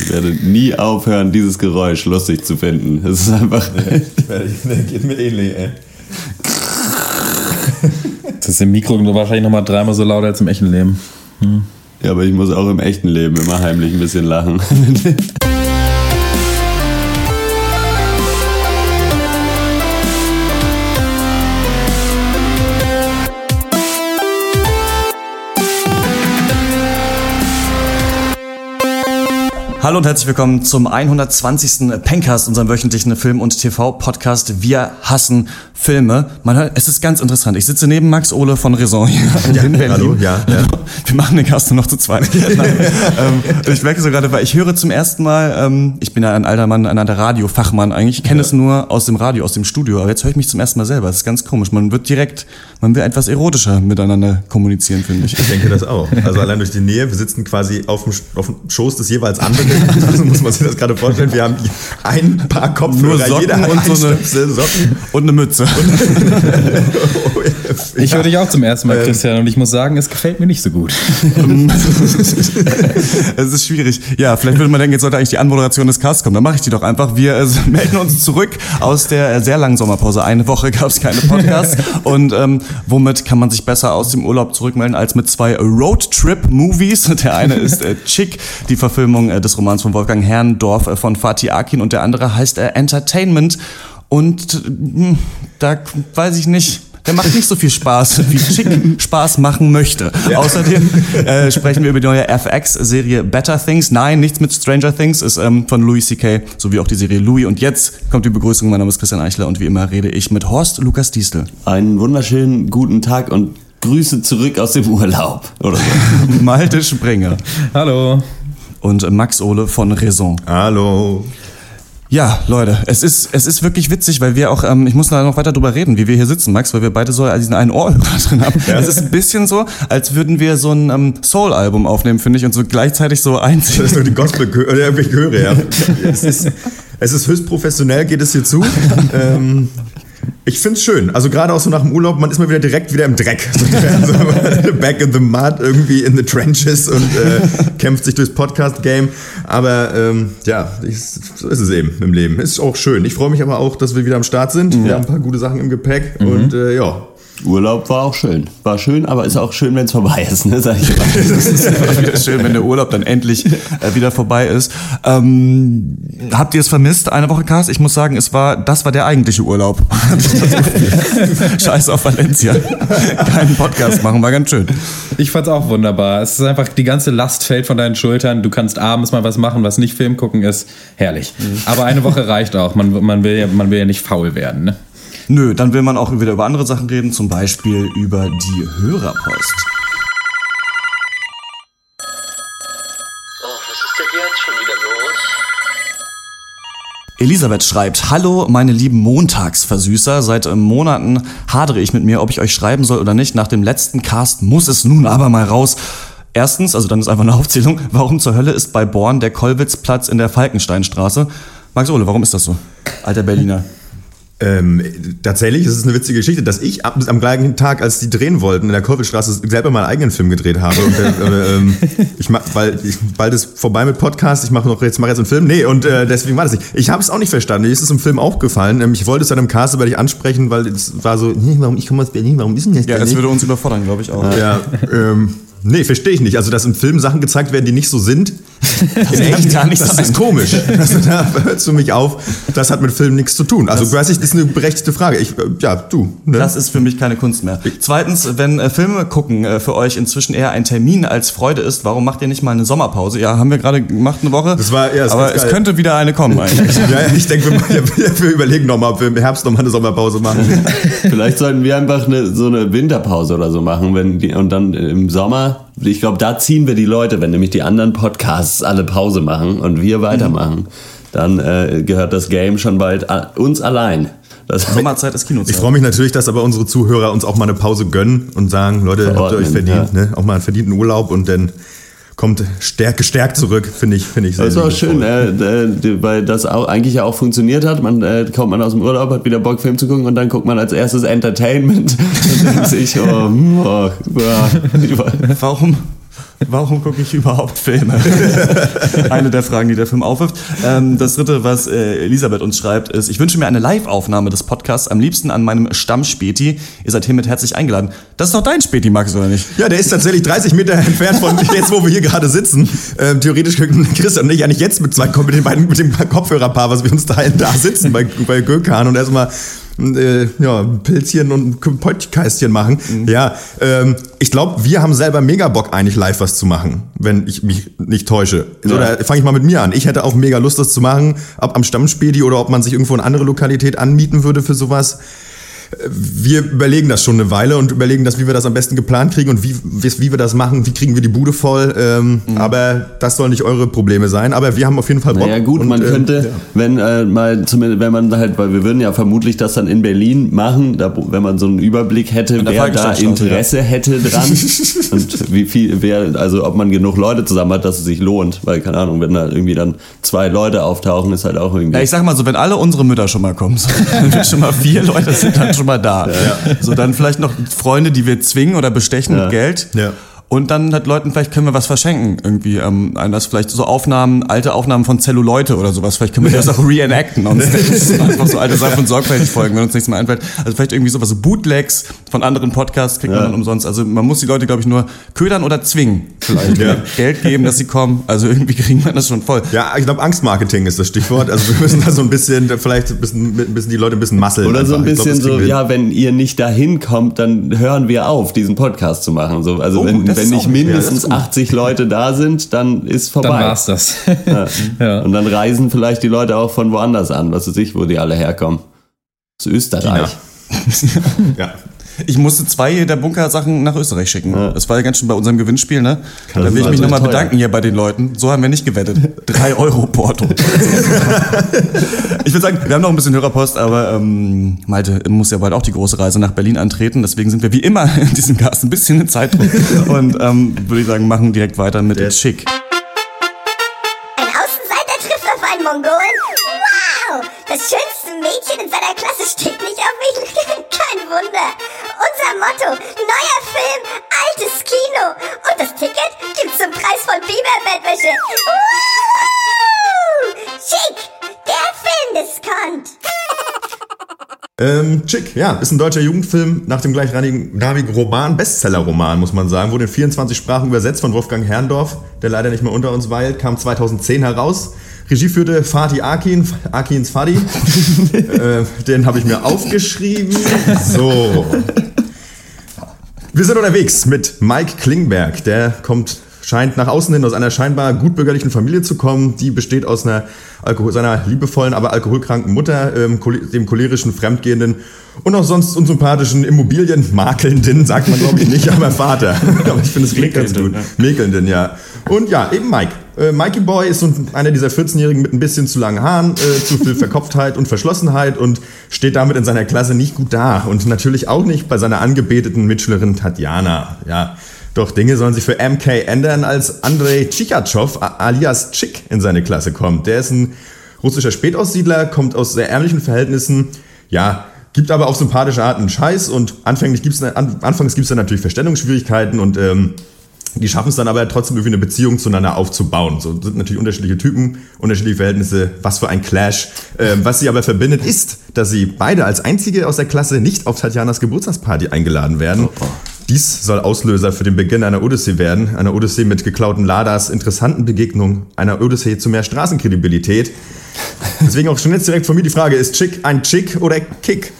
Ich werde nie aufhören, dieses Geräusch lustig zu finden. Es ist einfach. Nee, geht mir ähnlich, ey. Das ist im Mikro wahrscheinlich nochmal dreimal so laut als im echten Leben. Hm. Ja, aber ich muss auch im echten Leben immer heimlich ein bisschen lachen. Hallo und herzlich willkommen zum 120. Pencast, unserem wöchentlichen Film- und TV-Podcast. Wir hassen Filme. Man hört, es ist ganz interessant. Ich sitze neben Max Ole von Raison hier Ja, in Berlin. hallo, ja, ja. Wir machen den Cast nur noch zu zweit. Nein, ähm, ich merke so gerade, weil ich höre zum ersten Mal, ähm, ich bin ja ein alter Mann, ein alter Radiofachmann eigentlich. Ich kenne es nur aus dem Radio, aus dem Studio. Aber jetzt höre ich mich zum ersten Mal selber. Das ist ganz komisch. Man wird direkt, man will etwas erotischer miteinander kommunizieren, finde ich. Ich denke das auch. Also allein durch die Nähe, wir sitzen quasi auf dem, auf dem Schoß des jeweils anderen. Also muss man sich das gerade vorstellen. Wir haben ein paar Kopfhörer, Nur Socken jeder hat und so eine- Stöpsel, Socken. Und eine Mütze. Ich höre dich auch zum ersten Mal, Christian, und ich muss sagen, es gefällt mir nicht so gut. es ist schwierig. Ja, vielleicht würde man denken, jetzt sollte eigentlich die Anmoderation des Casts kommen. Dann mache ich die doch einfach. Wir äh, melden uns zurück aus der äh, sehr langen Sommerpause. Eine Woche gab es keine Podcasts. Und ähm, womit kann man sich besser aus dem Urlaub zurückmelden als mit zwei Roadtrip-Movies? Der eine ist äh, Chick, die Verfilmung äh, des Romans von Wolfgang Herrndorf äh, von Fatih Akin. Und der andere heißt äh, Entertainment. Und äh, da weiß ich nicht. Der macht nicht so viel Spaß, wie Chick Spaß machen möchte. Außerdem äh, sprechen wir über die neue FX-Serie Better Things. Nein, nichts mit Stranger Things, ist ähm, von Louis C.K., sowie auch die Serie Louis. Und jetzt kommt die Begrüßung. Mein Name ist Christian Eichler und wie immer rede ich mit Horst Lukas Diestel. Einen wunderschönen guten Tag und Grüße zurück aus dem Urlaub. Oder so. Malte Springer Hallo. und Max Ole von Raison. Hallo. Ja, Leute, es ist, es ist wirklich witzig, weil wir auch, ähm, ich muss da noch weiter drüber reden, wie wir hier sitzen, Max, weil wir beide so diesen einen Ohrhörer drin haben. Es ist ein bisschen so, als würden wir so ein ähm, Soul-Album aufnehmen, finde ich, und so gleichzeitig so einzig. Das ist nur die Gospel oder irgendwelche Chöre, ja. Es ist, es ist höchst professionell, geht es hier zu. Ähm, ich finde es schön. Also gerade auch so nach dem Urlaub, man ist mal wieder direkt wieder im Dreck. So, also, back in the mud, irgendwie in the trenches und äh, kämpft sich durchs Podcast-Game. Aber ähm, ja, ich, so ist es eben im Leben. Ist auch schön. Ich freue mich aber auch, dass wir wieder am Start sind. Wir haben ein paar gute Sachen im Gepäck und äh, ja. Urlaub war auch schön. War schön, aber ist auch schön, wenn es vorbei ist, ne? Sag ich mal. Das ist immer wieder schön, wenn der Urlaub dann endlich äh, wieder vorbei ist. Ähm, habt ihr es vermisst, eine Woche Cast? Ich muss sagen, es war, das war der eigentliche Urlaub. Scheiß auf Valencia. Keinen Podcast machen, war ganz schön. Ich fand's auch wunderbar. Es ist einfach, die ganze Last fällt von deinen Schultern. Du kannst abends mal was machen, was nicht Film gucken ist. Herrlich. Aber eine Woche reicht auch. Man, man, will, ja, man will ja nicht faul werden. Ne? Nö, dann will man auch wieder über andere Sachen reden, zum Beispiel über die Hörerpost. Was ist denn jetzt schon wieder los? Elisabeth schreibt, Hallo meine lieben Montagsversüßer, seit äh, Monaten hadere ich mit mir, ob ich euch schreiben soll oder nicht. Nach dem letzten Cast muss es nun aber mal raus. Erstens, also dann ist einfach eine Aufzählung, warum zur Hölle ist bei Born der Kollwitzplatz in der Falkensteinstraße? Max Ole, warum ist das so? Alter Berliner. Ähm, tatsächlich ist es eine witzige Geschichte, dass ich ab, am gleichen Tag, als die drehen wollten, in der Kurvelstraße selber meinen eigenen Film gedreht habe. Und, äh, ähm, ich mach, weil ich, bald ist vorbei mit Podcast, ich mache noch jetzt mache jetzt einen Film. Nee, und äh, deswegen war das nicht. Ich habe es auch nicht verstanden. Mir ist es im Film aufgefallen. Ähm, ich wollte es dann im Cast aber nicht ansprechen, weil es war so, nee, warum ich komme aus Berlin, warum ist denn das Ja, das würde uns überfordern, glaube ich auch. Ja, ähm, nee, verstehe ich nicht. Also, dass im Film Sachen gezeigt werden, die nicht so sind, in echt, gar nicht das sein. ist komisch. Also, da hörst du mich auf. Das hat mit Film nichts zu tun. Also, das ist eine berechtigte Frage. Ich, äh, ja, du. Ne? Das ist für mich keine Kunst mehr. Zweitens, wenn äh, Filme gucken äh, für euch inzwischen eher ein Termin als Freude ist, warum macht ihr nicht mal eine Sommerpause? Ja, haben wir gerade gemacht eine Woche. Das war- ja, das aber es geil. könnte wieder eine kommen eigentlich. ja, ja, ich denke, wir, wir, wir überlegen nochmal, ob wir im Herbst nochmal eine Sommerpause machen. Vielleicht sollten wir einfach eine, so eine Winterpause oder so machen, wenn die, und dann im Sommer. Ich glaube, da ziehen wir die Leute, wenn nämlich die anderen Podcasts alle Pause machen und wir weitermachen. Dann äh, gehört das Game schon bald uns allein. Das Sommerzeit ist Kinozeit. Ich freue mich natürlich, dass aber unsere Zuhörer uns auch mal eine Pause gönnen und sagen, Leute, habt ihr euch Verordnen, verdient, ja. ne? auch mal einen verdienten Urlaub und dann kommt stärk, gestärkt zurück, finde ich, finde ich sehr Das liebevoll. schön, äh, äh, weil das auch eigentlich ja auch funktioniert hat. Man äh, kommt man aus dem Urlaub, hat wieder Bock, Film zu gucken und dann guckt man als erstes Entertainment und denkt sich, oh, oh, ja. Warum, Warum gucke ich überhaupt Filme? eine der Fragen, die der Film aufwirft. Ähm, das dritte, was äh, Elisabeth uns schreibt, ist, ich wünsche mir eine Live-Aufnahme des Podcasts, am liebsten an meinem Stammspäti. Ihr seid hiermit herzlich eingeladen. Das ist doch dein Späti, Max, oder nicht? Ja, der ist tatsächlich 30 Meter entfernt von jetzt, wo wir hier gerade sitzen. Ähm, theoretisch könnten Christian und ich eigentlich jetzt mit zwei mit den beiden mit dem Kopfhörerpaar, was wir uns teilen, da sitzen bei, bei Gökan und erstmal äh, ja, Pilzchen und Podcastchen machen. Ja, ähm, ich glaube, wir haben selber mega Bock, eigentlich live was zu machen, wenn ich mich nicht täusche. Oder fange ich mal mit mir an. Ich hätte auch mega Lust, das zu machen, ob am Stammspäti oder ob man sich irgendwo eine andere Lokalität anmieten würde für sowas. Wir überlegen das schon eine Weile und überlegen das, wie wir das am besten geplant kriegen und wie, wie, wie wir das machen, wie kriegen wir die Bude voll. Ähm, Aber das soll nicht eure Probleme sein. Aber wir haben auf jeden Fall Bock. Naja gut, und, man äh, könnte, wenn äh, mal zumindest, wenn man halt, weil wir würden ja vermutlich das dann in Berlin machen, da, wenn man so einen Überblick hätte, wer da Interesse hätte dran und wie viel, wer, also ob man genug Leute zusammen hat, dass es sich lohnt, weil keine Ahnung, wenn da irgendwie dann zwei Leute auftauchen, ist halt auch irgendwie. Ja, ich sag mal so, wenn alle unsere Mütter schon mal kommen, sind schon mal vier Leute sind dann schon mal da. So, dann vielleicht noch Freunde, die wir zwingen oder bestechen Ja. mit Geld. Ja. Und dann hat Leuten, vielleicht können wir was verschenken. Irgendwie, ähm, das vielleicht so Aufnahmen, alte Aufnahmen von Zelluleute oder sowas. Vielleicht können wir das auch reenacten. Und einfach so alte Sachen von sorgfältig folgen, wenn uns nichts mehr einfällt. Also vielleicht irgendwie sowas, so Bootlegs von anderen Podcasts kriegt man Ja. dann umsonst. Also man muss die Leute, glaube ich, nur ködern oder zwingen. Vielleicht. Ja. Geld geben, dass sie kommen. Also irgendwie kriegen wir das schon voll. Ja, ich glaube, Angstmarketing ist das Stichwort. Also wir müssen da so ein bisschen, vielleicht ein bisschen, ein bisschen die Leute ein bisschen muskeln. oder so ein einfach. Ich glaub, bisschen kriegen so, ja, wenn ihr nicht dahin kommt, dann hören wir auf, diesen Podcast zu machen. So, also Oh, wenn, das wenn nicht ja, mindestens gut. 80 Leute da sind, dann ist vorbei. Dann war's das. Ja. Ja. Und dann reisen vielleicht die Leute auch von woanders an, was weiß ich, wo die alle herkommen. Aus Österreich. Ja. Ich musste zwei der Bunker-Sachen nach Österreich schicken. Das war ja ganz schön bei unserem Gewinnspiel, ne? da will ich mich nochmal bedanken hier bei den Leuten. So haben wir nicht gewettet. Drei Euro Porto. ich würde sagen, wir haben noch ein bisschen Hörerpost, aber ähm, Malte muss ja bald auch die große Reise nach Berlin antreten. Deswegen sind wir wie immer in diesem Cast ein bisschen in Zeitdruck. Und ähm, würde ich sagen, machen direkt weiter mit Der- Chick. Ein Außenseiter trifft auf einen Mongolen? Wow! Das schönste Mädchen in seiner Klasse steht nicht auf ihn. Wunder. Unser Motto, neuer Film, altes Kino. Und das Ticket gibt's zum Preis von Biberbettwäsche. Woo! Chic, der Filmdiskont. Ähm, Chick, ja, ist ein deutscher Jugendfilm nach dem gleichnamigen Roman, Bestseller-Roman, muss man sagen. Wurde in 24 Sprachen übersetzt von Wolfgang Herrndorf, der leider nicht mehr unter uns weilt, kam 2010 heraus. Regie führte Fatih Akin, Akins Fadi. äh, den habe ich mir aufgeschrieben. So. Wir sind unterwegs mit Mike Klingberg. Der kommt, scheint nach außen hin aus einer scheinbar gutbürgerlichen Familie zu kommen. Die besteht aus einer Alkohol, seiner liebevollen, aber alkoholkranken Mutter, ähm, dem cholerischen, fremdgehenden und auch sonst unsympathischen Immobilienmakelnden, sagt man glaube ich nicht, aber Vater. aber ich finde, es klingt ganz gut. Mäkelnden, ja. Und ja, eben Mike. Äh, Mikey Boy ist so ein- einer dieser 14-Jährigen mit ein bisschen zu langen Haaren, äh, zu viel Verkopftheit und Verschlossenheit und steht damit in seiner Klasse nicht gut da. Und natürlich auch nicht bei seiner angebeteten Mitschülerin Tatjana. Ja. Doch Dinge sollen sich für MK ändern, als Andrei Tschikatschow alias Chick in seine Klasse kommt. Der ist ein russischer Spätaussiedler, kommt aus sehr ärmlichen Verhältnissen, ja, gibt aber auf sympathische Art einen Scheiß und anfänglich gibt's, an, anfangs gibt es dann natürlich Verständnisschwierigkeiten und ähm, die schaffen es dann aber trotzdem irgendwie eine Beziehung zueinander aufzubauen. So sind natürlich unterschiedliche Typen, unterschiedliche Verhältnisse, was für ein Clash. Ähm, was sie aber verbindet, ist, dass sie beide als einzige aus der Klasse nicht auf Tatjanas Geburtstagsparty eingeladen werden. Dies soll Auslöser für den Beginn einer Odyssee werden. Einer Odyssee mit geklauten Ladas, interessanten Begegnungen, einer Odyssee zu mehr Straßenkredibilität. Deswegen auch schon jetzt direkt von mir die Frage, ist Chick ein Chick oder Kick?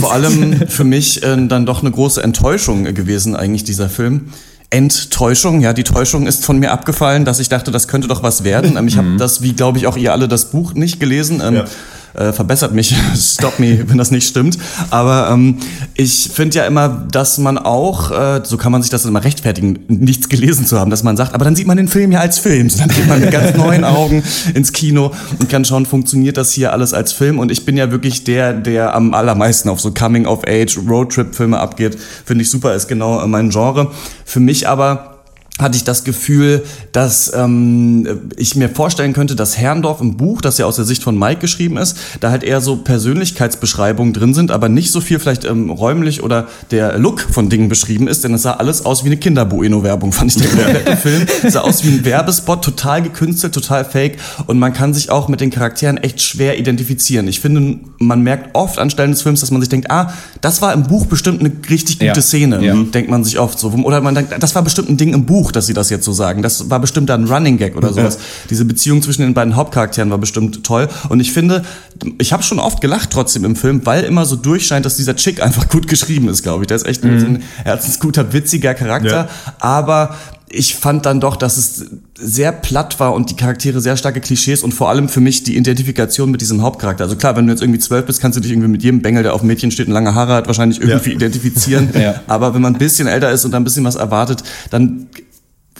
Vor allem für mich äh, dann doch eine große Enttäuschung gewesen, eigentlich dieser Film. Enttäuschung, ja, die Täuschung ist von mir abgefallen, dass ich dachte, das könnte doch was werden. Ähm, ich habe das, wie glaube ich auch ihr alle, das Buch nicht gelesen. Ähm, Ja. Äh, verbessert mich, stop me, wenn das nicht stimmt. Aber ähm, ich finde ja immer, dass man auch, äh, so kann man sich das immer rechtfertigen, nichts gelesen zu haben, dass man sagt, aber dann sieht man den Film ja als Film. Dann geht man mit ganz neuen Augen ins Kino und kann schauen, funktioniert das hier alles als Film. Und ich bin ja wirklich der, der am allermeisten auf so Coming-of-Age, Roadtrip-Filme abgeht. Finde ich super, ist genau äh, mein Genre. Für mich aber hatte ich das Gefühl, dass ähm, ich mir vorstellen könnte, dass Herrndorf im Buch, das ja aus der Sicht von Mike geschrieben ist, da halt eher so Persönlichkeitsbeschreibungen drin sind, aber nicht so viel vielleicht ähm, räumlich oder der Look von Dingen beschrieben ist, denn es sah alles aus wie eine Kinderbueno-Werbung, fand ich der Film. Es sah aus wie ein Werbespot, total gekünstelt, total fake und man kann sich auch mit den Charakteren echt schwer identifizieren. Ich finde, man merkt oft an Stellen des Films, dass man sich denkt, ah, das war im Buch bestimmt eine richtig gute Ja. Szene, Ja. denkt man sich oft so. Oder man denkt, das war bestimmt ein Ding im Buch, dass sie das jetzt so sagen. Das war bestimmt da ein Running Gag oder sowas. Diese Beziehung zwischen den beiden Hauptcharakteren war bestimmt toll. Und ich finde, ich habe schon oft gelacht trotzdem im Film, weil immer so durchscheint, dass dieser Chick einfach gut geschrieben ist, glaube ich. Der ist echt ein, so ein herzensguter, witziger Charakter. Ja. Aber ich fand dann doch, dass es sehr platt war und die Charaktere sehr starke Klischees und vor allem für mich die Identifikation mit diesem Hauptcharakter. Also klar, wenn du jetzt irgendwie zwölf bist, kannst du dich irgendwie mit jedem Bengel, der auf Mädchen steht und lange Haare hat, wahrscheinlich irgendwie identifizieren. Ja. Aber wenn man ein bisschen älter ist und ein bisschen was erwartet, dann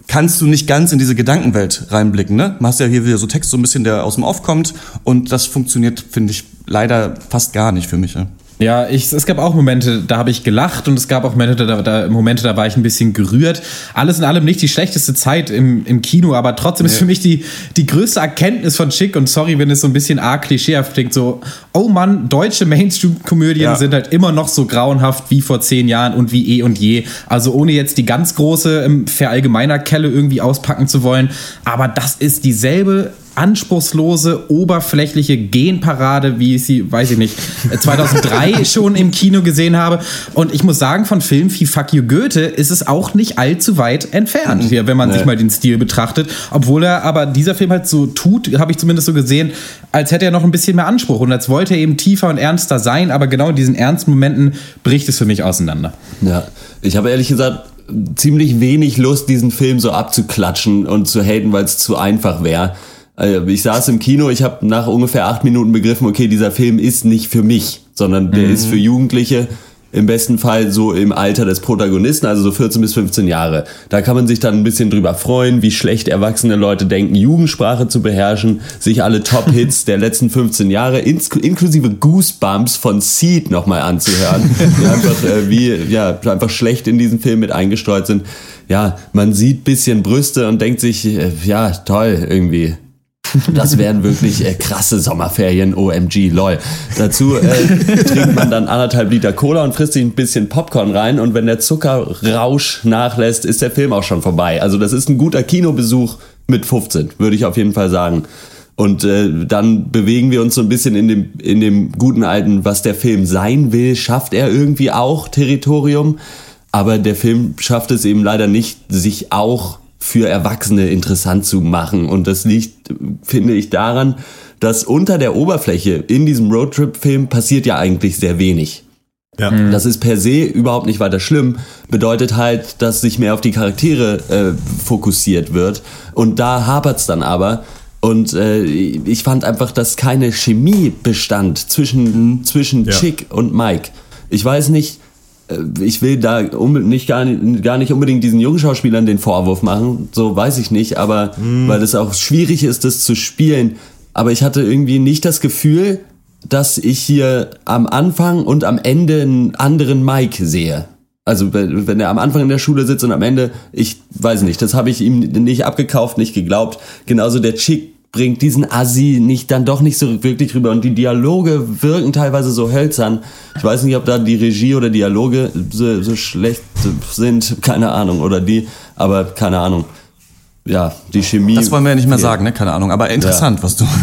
kannst du nicht ganz in diese Gedankenwelt reinblicken. Ne? Du hast ja hier wieder so Text, so ein bisschen, der aus dem Off kommt und das funktioniert, finde ich, leider fast gar nicht für mich. Ja. Ja, ich, es gab auch Momente, da habe ich gelacht und es gab auch Momente da, da, Momente, da war ich ein bisschen gerührt. Alles in allem nicht die schlechteste Zeit im, im Kino, aber trotzdem ist für mich die, die größte Erkenntnis von Chick und sorry, wenn es so ein bisschen arg klischeehaft klingt, so, oh Mann, deutsche Mainstream-Komödien Ja. sind halt immer noch so grauenhaft wie vor zehn Jahren und wie eh und je. Also ohne jetzt die ganz große ähm, Verallgemeinerkelle irgendwie auspacken zu wollen, aber das ist dieselbe anspruchslose, oberflächliche Genparade, wie ich sie, weiß ich nicht, äh, 2003 schon im Kino gesehen habe. Und ich muss sagen, von Filmen wie Fuck You Goethe ist es auch nicht allzu weit entfernt, hier, wenn man sich mal den Stil betrachtet. Obwohl er aber dieser Film halt so tut, habe ich zumindest so gesehen, als hätte er noch ein bisschen mehr Anspruch und als wollte er eben tiefer und ernster sein, aber genau in diesen ernsten Momenten bricht es für mich auseinander. Ja, ich habe ehrlich gesagt ziemlich wenig Lust, diesen Film so abzuklatschen und zu haten, weil es zu einfach wäre. Also ich saß im Kino, ich habe nach ungefähr acht Minuten begriffen, okay, dieser Film ist nicht für mich, sondern der ist für Jugendliche, im besten Fall so im Alter des Protagonisten, also so 14 bis 15 Jahre. Da kann man sich dann ein bisschen drüber freuen, wie schlecht erwachsene Leute denken, Jugendsprache zu beherrschen, sich alle Top-Hits der letzten 15 Jahre, inklusive Goosebumps von Seed nochmal anzuhören, die einfach, äh, wie, ja, einfach schlecht in diesen Film mit eingestreut sind. Ja, man sieht bisschen Brüste und denkt sich, äh, ja, toll, irgendwie. Das wären wirklich äh, krasse Sommerferien, OMG, lol. Dazu äh, trinkt man dann anderthalb Liter Cola und frisst sich ein bisschen Popcorn rein und wenn der Zuckerrausch nachlässt, ist der Film auch schon vorbei. Also das ist ein guter Kinobesuch mit 15, würde ich auf jeden Fall sagen. Und äh, dann bewegen wir uns so ein bisschen in dem, in dem guten alten, was der Film sein will, schafft er irgendwie auch Territorium. Aber der Film schafft es eben leider nicht, sich auch für Erwachsene interessant zu machen. Und das liegt, finde ich, daran, dass unter der Oberfläche in diesem Roadtrip-Film passiert ja eigentlich sehr wenig. Ja. Das ist per se überhaupt nicht weiter schlimm. Bedeutet halt, dass sich mehr auf die Charaktere äh, fokussiert wird. Und da hapert's dann aber. Und äh, ich fand einfach, dass keine Chemie bestand zwischen, zwischen Ja. Chick und Mike. Ich weiß nicht, äh, ich will da nicht gar, nicht gar nicht unbedingt diesen jungen Schauspielern den Vorwurf machen, so weiß ich nicht, aber weil es auch schwierig ist, das zu spielen. Aber ich hatte irgendwie nicht das Gefühl, dass ich hier am Anfang und am Ende einen anderen Mike sehe. Also wenn wenn er am Anfang in der Schule sitzt und am Ende, ich weiß nicht, das habe ich ihm nicht abgekauft, nicht geglaubt. Genauso der Chick bringt diesen Assi nicht dann doch nicht so wirklich rüber und die Dialoge wirken teilweise so hölzern. Ich weiß nicht, ob da die Regie oder Dialoge so, so schlecht sind, keine Ahnung, oder die, aber keine Ahnung. Ja, die Chemie. Das wollen wir ja nicht mehr sagen, ne? Keine Ahnung. Aber interessant, was du.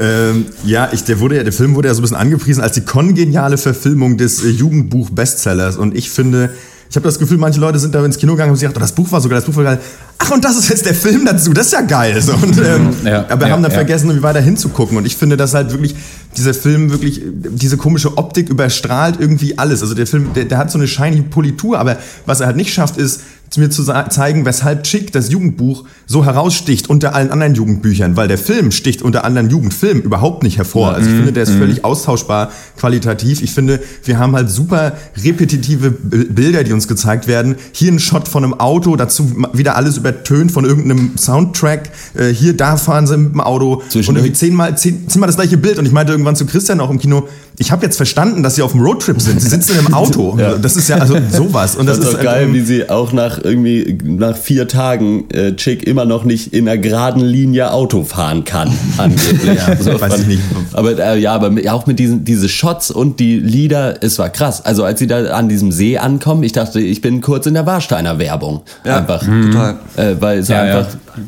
Ähm, ja, ich, der, wurde ja, der Film wurde ja so ein bisschen angepriesen als die kongeniale Verfilmung des äh, Jugendbuch-Bestsellers. Und ich finde, ich habe das Gefühl, manche Leute sind da ins Kino gegangen und haben sich gedacht, oh, das Buch war so geil, das Buch war geil. Ach, und das ist jetzt der Film dazu, das ist ja geil. So, und, ähm, Ja, aber ja, haben dann ja. vergessen, irgendwie weiter hinzugucken. Und ich finde, dass halt wirklich dieser Film wirklich, diese komische Optik überstrahlt irgendwie alles. Also der Film, der, der hat so eine shiny Politur, aber was er halt nicht schafft, ist, mir zu zeigen, weshalb Chick, das Jugendbuch, so heraussticht unter allen anderen Jugendbüchern, weil der Film sticht unter anderen Jugendfilmen überhaupt nicht hervor. Also ich finde, der ist völlig austauschbar qualitativ. Ich finde, wir haben halt super repetitive Bi- Bilder, die uns gezeigt werden. Hier ein Shot von einem Auto, dazu wieder alles übertönt von irgendeinem Soundtrack. Äh, hier, da fahren sie mit dem Auto und Zwischendurch- irgendwie zehnmal, zehn, zehnmal das gleiche Bild. Und ich meinte irgendwann zu Christian auch im Kino, ich habe jetzt verstanden, dass sie auf dem Roadtrip sind. Sie sitzen im Auto. Das ist ja also sowas. Und Das das, ist ist doch geil, ähm, wie sie auch nach nach irgendwie nach vier Tagen äh, Chick immer noch nicht in einer geraden Linie Auto fahren kann, angeblich. so, weiß ich nicht. Aber äh, ja, aber mit, auch mit diesen diese Shots und die Lieder, es war krass. Also als sie da an diesem See ankommen, ich dachte, ich bin kurz in der Warsteiner Werbung. Ja, einfach. total. Äh, weil es Ja, einfach. Ja.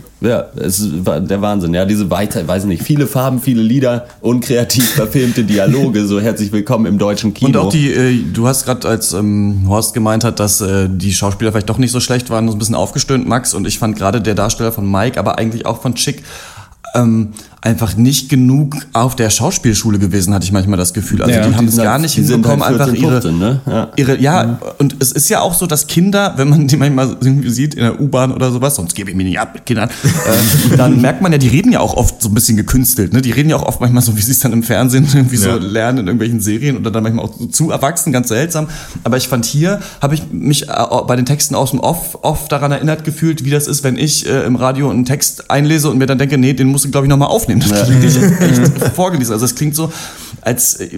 Es war der Wahnsinn. Ja, diese weiter, weiß nicht, viele Farben, viele Lieder, unkreativ verfilmte Dialoge. So herzlich willkommen im deutschen Kino. Und auch die, äh, du hast gerade, als ähm, Horst gemeint hat, dass äh, die Schauspieler vielleicht doch nicht so schlecht waren, so ein bisschen aufgestöhnt, Max. Und ich fand gerade der Darsteller von Mike, aber eigentlich auch von Chick, ähm, einfach nicht genug auf der Schauspielschule gewesen, hatte ich manchmal das Gefühl. Also Ja. die haben es gar halt- nicht hinbekommen, halt einfach 14, ihre, 15, ne? Ja. ihre, ja, und es ist ja auch so, dass Kinder, wenn man die manchmal irgendwie sieht in der U-Bahn oder sowas, sonst gebe ich mich nicht ab mit Kindern, äh, dann merkt man ja, die reden ja auch oft so ein bisschen gekünstelt, ne? Die reden ja auch oft manchmal so, wie sie es dann im Fernsehen irgendwie so Ja. lernen in irgendwelchen Serien oder dann manchmal auch so zu erwachsen, ganz seltsam. Aber ich fand hier, habe ich mich äh, bei den Texten aus dem Off oft daran erinnert gefühlt, wie das ist, wenn ich äh, im Radio einen Text einlese und mir dann denke, nee, den musst du, glaube ich, nochmal aufnehmen. Das klingt nicht echt vorgelesen. Also es klingt so, als, äh,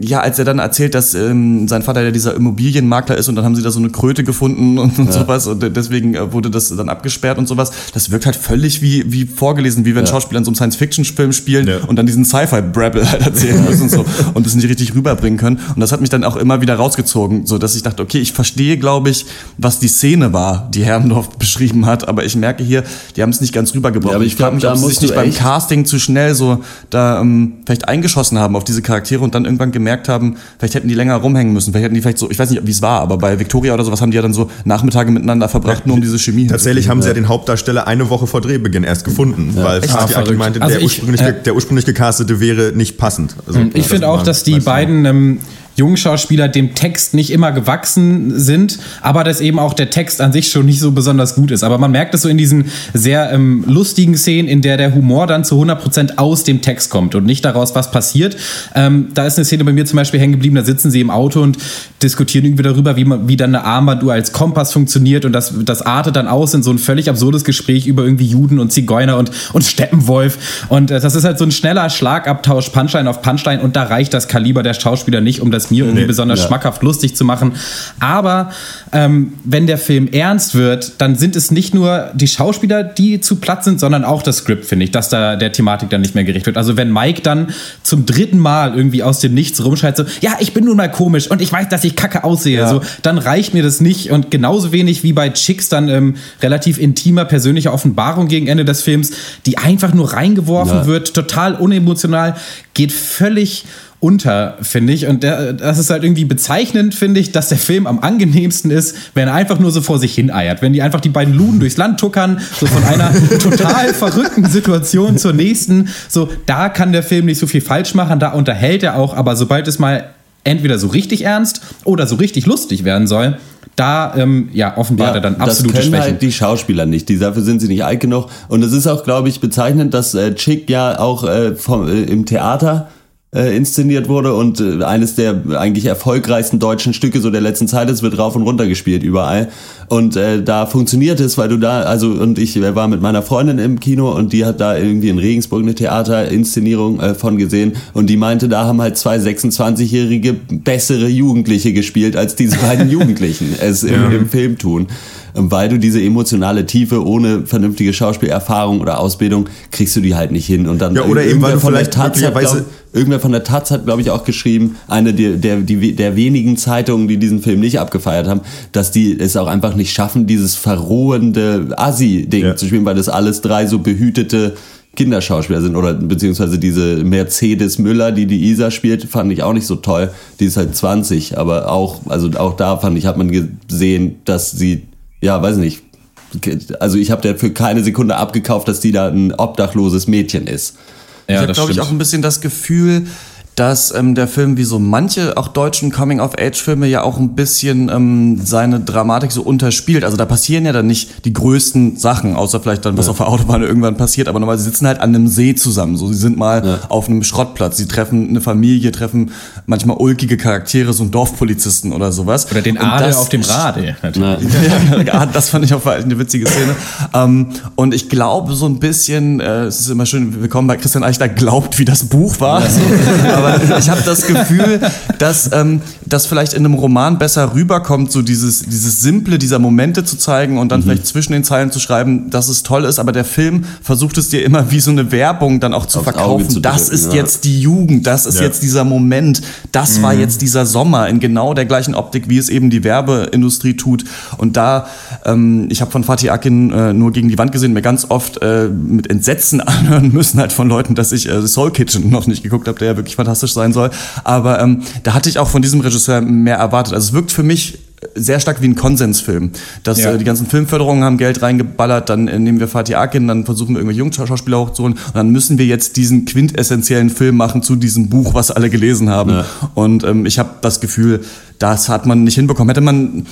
ja, als er dann erzählt, dass ähm, sein Vater ja dieser Immobilienmakler ist und dann haben sie da so eine Kröte gefunden und, und sowas und deswegen äh, wurde das dann abgesperrt und sowas. Das wirkt halt völlig wie, wie vorgelesen, wie wenn Schauspieler in so einem Science-Fiction-Film spielen Ja. und dann diesen Sci-Fi-Brabble halt erzählen müssen und so und das nicht richtig rüberbringen können. Und das hat mich dann auch immer wieder rausgezogen, so dass ich dachte, okay, ich verstehe, glaube ich, was die Szene war, die Herrndorf beschrieben hat, aber ich merke hier, die haben es nicht ganz rübergebracht. Ja, aber ich frag glaub, mich, da musst sich nicht beim echt- Casting zu schnell so da ähm, vielleicht eingeschossen haben auf diese Charaktere und dann irgendwann gemerkt haben, vielleicht hätten die länger rumhängen müssen, vielleicht hätten die vielleicht so, ich weiß nicht, wie es war, aber bei Victoria oder sowas haben die ja dann so Nachmittage miteinander verbracht, nur um diese Chemie Tatsächlich haben sie ja den Hauptdarsteller eine Woche vor Drehbeginn erst gefunden, weil Fatih verrückt. meinte, Also der, ich, ursprünglich, äh, der ursprünglich gecastete wäre nicht passend. Also, Ich finde auch, dass die ich beiden ähm, Jungschauspieler dem Text nicht immer gewachsen sind, aber dass eben auch der Text an sich schon nicht so besonders gut ist. Aber man merkt es so in diesen sehr ähm, lustigen Szenen, in der der Humor dann zu 100% aus dem Text kommt und nicht daraus, was passiert. Ähm, da ist eine Szene bei mir zum Beispiel hängen geblieben, da sitzen sie im Auto und diskutieren irgendwie darüber, wie, man, wie dann eine Armbanduhr als Kompass funktioniert und das, das artet dann aus in so ein völlig absurdes Gespräch über irgendwie Juden und Zigeuner und, und Steppenwolf. Und äh, das ist halt so ein schneller Schlagabtausch, Punchline auf Punchline und da reicht das Kaliber der Schauspieler nicht, um das mir irgendwie Nee, besonders ja. schmackhaft lustig zu machen. Aber ähm, wenn der Film ernst wird, dann sind es nicht nur die Schauspieler, die zu platt sind, sondern auch das Skript, finde ich, dass da der Thematik dann nicht mehr gerecht wird. Also wenn Mike dann zum dritten Mal irgendwie aus dem Nichts rumschreit, so, ja, ich bin nun mal komisch und ich weiß, dass ich kacke aussehe, so, dann reicht mir das nicht. Und genauso wenig wie bei Chicks dann ähm, relativ intimer persönlicher Offenbarung gegen Ende des Films, die einfach nur reingeworfen Ja. wird, total unemotional, geht völlig unter, finde ich. Und der, das ist halt irgendwie bezeichnend, finde ich, dass der Film am angenehmsten ist, wenn er einfach nur so vor sich hin eiert. Wenn die einfach die beiden Luden durchs Land tuckern, so von einer total verrückten Situation zur nächsten. So, da kann der Film nicht so viel falsch machen, da unterhält er auch, aber sobald es mal entweder so richtig ernst oder so richtig lustig werden soll, da ähm, ja, offenbart er dann absolute das können Schwächen. halt die Schauspieler nicht. Die, dafür sind sie nicht alt genug. Und es ist auch, glaube ich, bezeichnend, dass äh, Chick ja auch äh, vom, äh, im Theater äh, inszeniert wurde und äh, eines der eigentlich erfolgreichsten deutschen Stücke so der letzten Zeit ist, wird rauf und runter gespielt überall. Und äh, da funktioniert es, weil du da, also und ich äh, war mit meiner Freundin im Kino und die hat da irgendwie in Regensburg eine Theaterinszenierung äh, von gesehen und die meinte, da haben halt zwei 26-jährige bessere Jugendliche gespielt, als diese beiden Jugendlichen es im, im Film tun. Weil du diese emotionale Tiefe ohne vernünftige Schauspielerfahrung oder Ausbildung kriegst du die halt nicht hin. Und dann Ja, oder eben, irgendwer weil du von der vielleicht Taz hat, glaub, Irgendwer von der Taz hat, glaube ich, auch geschrieben, eine der, der, die, der wenigen Zeitungen, die diesen Film nicht abgefeiert haben, dass die es auch einfach nicht schaffen, dieses verrohende Assi-Ding Ja. zu spielen, weil das alles drei so behütete Kinderschauspieler sind oder beziehungsweise diese Mercedes Müller, die die Isa spielt, fand ich auch nicht so toll. Die ist halt 20, aber auch, also auch da fand ich, hat man gesehen, dass sie, ja, weiß nicht, also ich habe dafür keine Sekunde abgekauft, dass die da ein obdachloses Mädchen ist. ja, ich habe, glaube ich, auch ein bisschen das Gefühl, dass ähm, der Film wie so manche auch deutschen Coming-of-Age-Filme ja auch ein bisschen ähm, seine Dramatik so unterspielt. Also da passieren ja dann nicht die größten Sachen, außer vielleicht dann, was auf der Autobahn irgendwann passiert. Aber normalerweise sitzen halt an einem See zusammen. So, sie sind mal auf einem Schrottplatz. Sie treffen eine Familie, treffen manchmal ulkige Charaktere, so einen Dorfpolizisten oder sowas. Oder den Adel auf dem Rade. natürlich. ja, das fand ich auch eine witzige Szene. Ähm, und ich glaube so ein bisschen, äh, es ist immer schön, willkommen bei Christian Eichler, glaubt, wie das Buch war. So, aber ich habe das Gefühl, dass ähm, das vielleicht in einem Roman besser rüberkommt, so dieses, dieses Simple dieser Momente zu zeigen und dann Mhm. vielleicht zwischen den Zeilen zu schreiben, dass es toll ist, aber der Film versucht es dir immer wie so eine Werbung dann auch zu Aufs verkaufen. zu das drücken, ist ja. jetzt die Jugend, das ist Ja. jetzt dieser Moment, das war jetzt dieser Sommer in genau der gleichen Optik, wie es eben die Werbeindustrie tut. Und da, ähm, ich habe von Fatih Akin äh, nur gegen die Wand gesehen, mir ganz oft äh, mit Entsetzen anhören müssen halt von Leuten, dass ich äh, Soul Kitchen noch nicht geguckt habe, der ja wirklich fantastisch sein soll. Aber ähm, da hatte ich auch von diesem Regisseur mehr erwartet. Also es wirkt für mich sehr stark wie ein Konsensfilm. Dass Ja. äh, die ganzen Filmförderungen haben Geld reingeballert, dann äh, nehmen wir Fatih Akin, dann versuchen wir irgendwelche Jungschauspieler hochzuholen und dann müssen wir jetzt diesen quintessentiellen Film machen zu diesem Buch, was alle gelesen haben. Ja. Und ähm, ich habe das Gefühl, das hat man nicht hinbekommen. Hätte man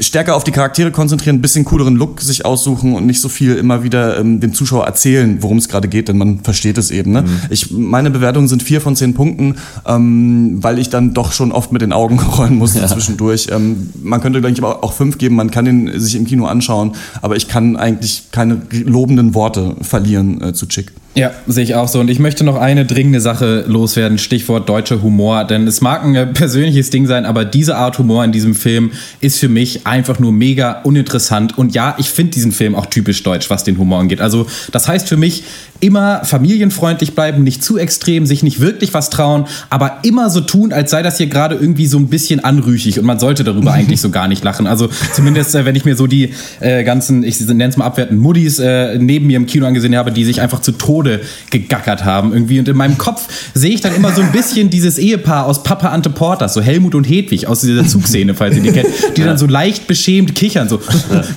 stärker auf die Charaktere konzentrieren, ein bisschen cooleren Look sich aussuchen und nicht so viel immer wieder ähm, dem Zuschauer erzählen, worum es gerade geht, denn man versteht es eben. Ne? Ich, meine Bewertungen sind vier von zehn Punkten, ähm, weil ich dann doch schon oft mit den Augen rollen musste zwischendurch. Ähm, man könnte, glaube ich, aber auch fünf geben, man kann den sich im Kino anschauen, aber ich kann eigentlich keine lobenden Worte verlieren äh, zu Chick. Ja, sehe ich auch so. Und ich möchte noch eine dringende Sache loswerden, Stichwort deutscher Humor. Denn es mag ein persönliches Ding sein, aber diese Art Humor in diesem Film ist für mich einfach nur mega uninteressant. Und ja, ich finde diesen Film auch typisch deutsch, was den Humor angeht. Also das heißt für mich, immer familienfreundlich bleiben, nicht zu extrem, sich nicht wirklich was trauen, aber immer so tun, als sei das hier gerade irgendwie so ein bisschen anrüchig und man sollte darüber eigentlich so gar nicht lachen. Also zumindest, äh, wenn ich mir so die äh, ganzen, ich nenne es mal abwertend, Muddis äh, neben mir im Kino angesehen habe, die sich einfach zu Tode gegackert haben irgendwie. Und in meinem Kopf sehe ich dann immer so ein bisschen dieses Ehepaar aus Papa Ante Porters, so Helmut und Hedwig aus dieser Zugszene, falls ihr die kennt, die dann so leicht beschämt kichern, so,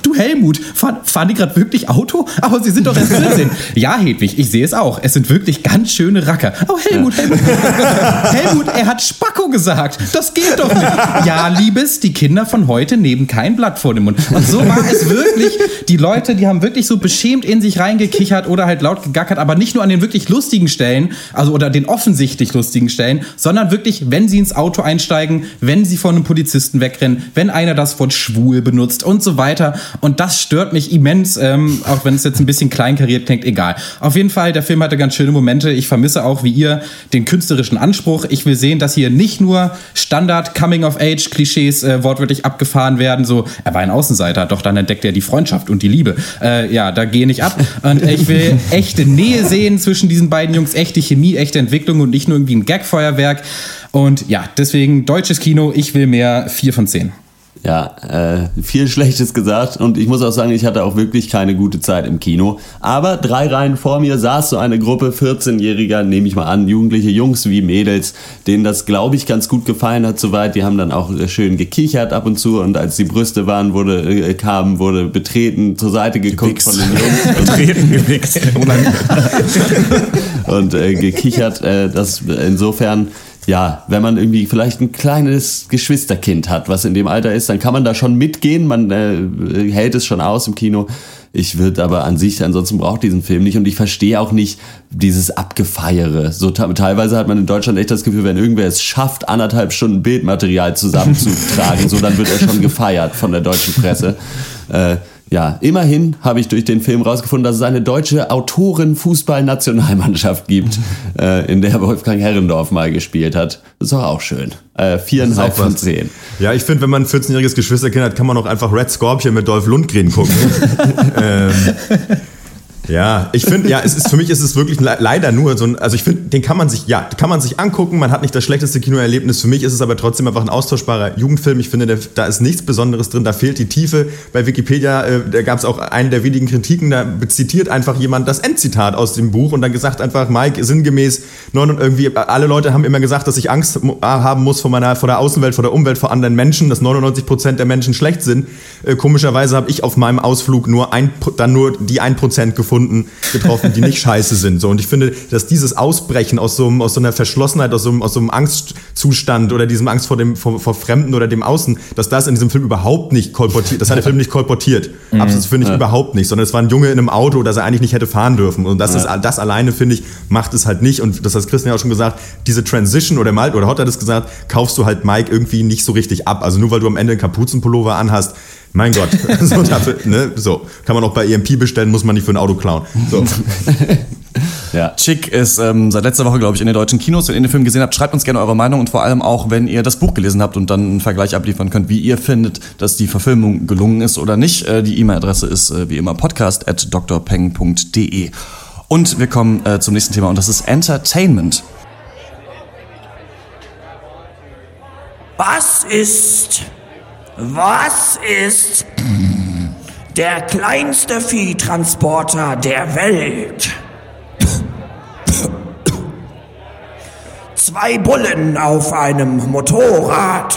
du Helmut, fahren, fahren die gerade wirklich Auto? Aber sie sind doch erst 14. ja, Hedwig, ich sehe es auch. Es sind wirklich ganz schöne Racker. Oh, Helmut, Helmut. Helmut, er hat Spacko gesagt. Das geht doch nicht. Ja, Liebes, die Kinder von heute nehmen kein Blatt vor den Mund. Und so war es wirklich. Die Leute, die haben wirklich so beschämt in sich reingekichert oder halt laut gegackert, aber nicht nur an den wirklich lustigen Stellen, also oder den offensichtlich lustigen Stellen, sondern wirklich, wenn sie ins Auto einsteigen, wenn sie von einem Polizisten wegrennen, wenn einer das Wort schwul benutzt und so weiter. Und das stört mich immens, ähm, auch wenn es jetzt ein bisschen kleinkariert klingt, egal. Auf jeden Fall, der Film hatte ganz schöne Momente. Ich vermisse auch, wie ihr, den künstlerischen Anspruch. Ich will sehen, dass hier nicht nur Standard Coming-of-Age-Klischees äh, wortwörtlich abgefahren werden, so, er war ein Außenseiter, doch dann entdeckt er die Freundschaft und die Liebe. Äh, ja, da gehe ich ab. Und ich will echte Nähe sehen zwischen diesen beiden Jungs, echte Chemie, echte Entwicklung und nicht nur irgendwie ein Gagfeuerwerk. Und ja, deswegen deutsches Kino, ich will mehr 4 von 10. Ja, äh, viel Schlechtes gesagt und ich muss auch sagen, ich hatte auch wirklich keine gute Zeit im Kino. Aber drei Reihen vor mir saß so eine Gruppe 14-Jähriger, nehme ich mal an, jugendliche Jungs wie Mädels, denen das, glaube ich, ganz gut gefallen hat soweit. Die haben dann auch äh, schön gekichert ab und zu und als die Brüste waren, wurde, äh, kamen, wurde betreten, zur Seite geguckt von den Jungs. und Treten gewichst. und äh, gekichert. Äh, das insofern, ja, wenn man irgendwie vielleicht ein kleines Geschwisterkind hat, was in dem Alter ist, dann kann man da schon mitgehen. Man äh, hält es schon aus im Kino. Ich würde aber an sich, ansonsten braucht diesen Film nicht und ich verstehe auch nicht dieses Abgefeiere. So te- teilweise hat man in Deutschland echt das Gefühl, wenn irgendwer es schafft, anderthalb Stunden Bildmaterial zusammenzutragen, so dann wird er schon gefeiert von der deutschen Presse. Äh, ja, immerhin habe ich durch den Film rausgefunden, dass es eine deutsche Autoren-Fußball-Nationalmannschaft gibt, äh, in der Wolfgang Herrendorf mal gespielt hat. Das ist doch auch schön. Äh, viereinhalb von zehn. Ja, ich finde, wenn man ein 14-jähriges Geschwisterkind hat, kann man auch einfach Red Scorpion mit Dolph Lundgren gucken. ähm, ja, ich finde, ja, es ist, für mich ist es wirklich le leider nur so ein, also ich finde, den kann man sich, ja, kann man sich angucken, man hat nicht das schlechteste Kinoerlebnis. Für mich ist es aber trotzdem einfach ein austauschbarer Jugendfilm. Ich finde, der, da ist nichts Besonderes drin, da fehlt die Tiefe. Bei Wikipedia, äh, da gab es auch einen der wenigen Kritiken, da zitiert einfach jemand das Endzitat aus dem Buch und dann gesagt einfach, Mike, sinngemäß, neun und irgendwie, alle Leute haben immer gesagt, dass ich Angst mu- haben muss vor meiner, vor der Außenwelt, vor der Umwelt, vor anderen Menschen, dass 99 Prozent der Menschen schlecht sind. Äh, komischerweise habe ich auf meinem Ausflug nur ein, dann nur die 1% gefunden, getroffen, die nicht scheiße sind. So. Und ich finde, dass dieses Ausbrechen aus so, einem, aus so einer Verschlossenheit, aus so, einem, aus so einem Angstzustand oder diesem Angst vor dem vor, vor Fremden oder dem Außen, dass das in diesem Film überhaupt nicht kolportiert, das hat der Film nicht kolportiert. Absolut finde ich überhaupt nicht, sondern es war ein Junge in einem Auto, das er eigentlich nicht hätte fahren dürfen. Und das ist das alleine, finde ich, macht es halt nicht. Und das hat Christian ja auch schon gesagt, diese Transition oder Malt oder Hot hat es gesagt, kaufst du halt Mike irgendwie nicht so richtig ab. Also nur weil du am Ende einen Kapuzenpullover anhast, mein Gott, so, dafür, ne, so kann man auch bei EMP bestellen, muss man nicht für ein Auto klauen. So. Ja. Chick ist ähm, seit letzter Woche, glaube ich, in den deutschen Kinos. Wenn ihr den Film gesehen habt, schreibt uns gerne eure Meinung und vor allem auch, wenn ihr das Buch gelesen habt und dann einen Vergleich abliefern könnt, wie ihr findet, dass die Verfilmung gelungen ist oder nicht. Äh, die E-Mail-Adresse ist äh, wie immer podcast at drpeng.de. Und wir kommen äh, zum nächsten Thema und das ist Entertainment. Was ist, was ist der kleinste Viehtransporter der Welt? Zwei Bullen auf einem Motorrad.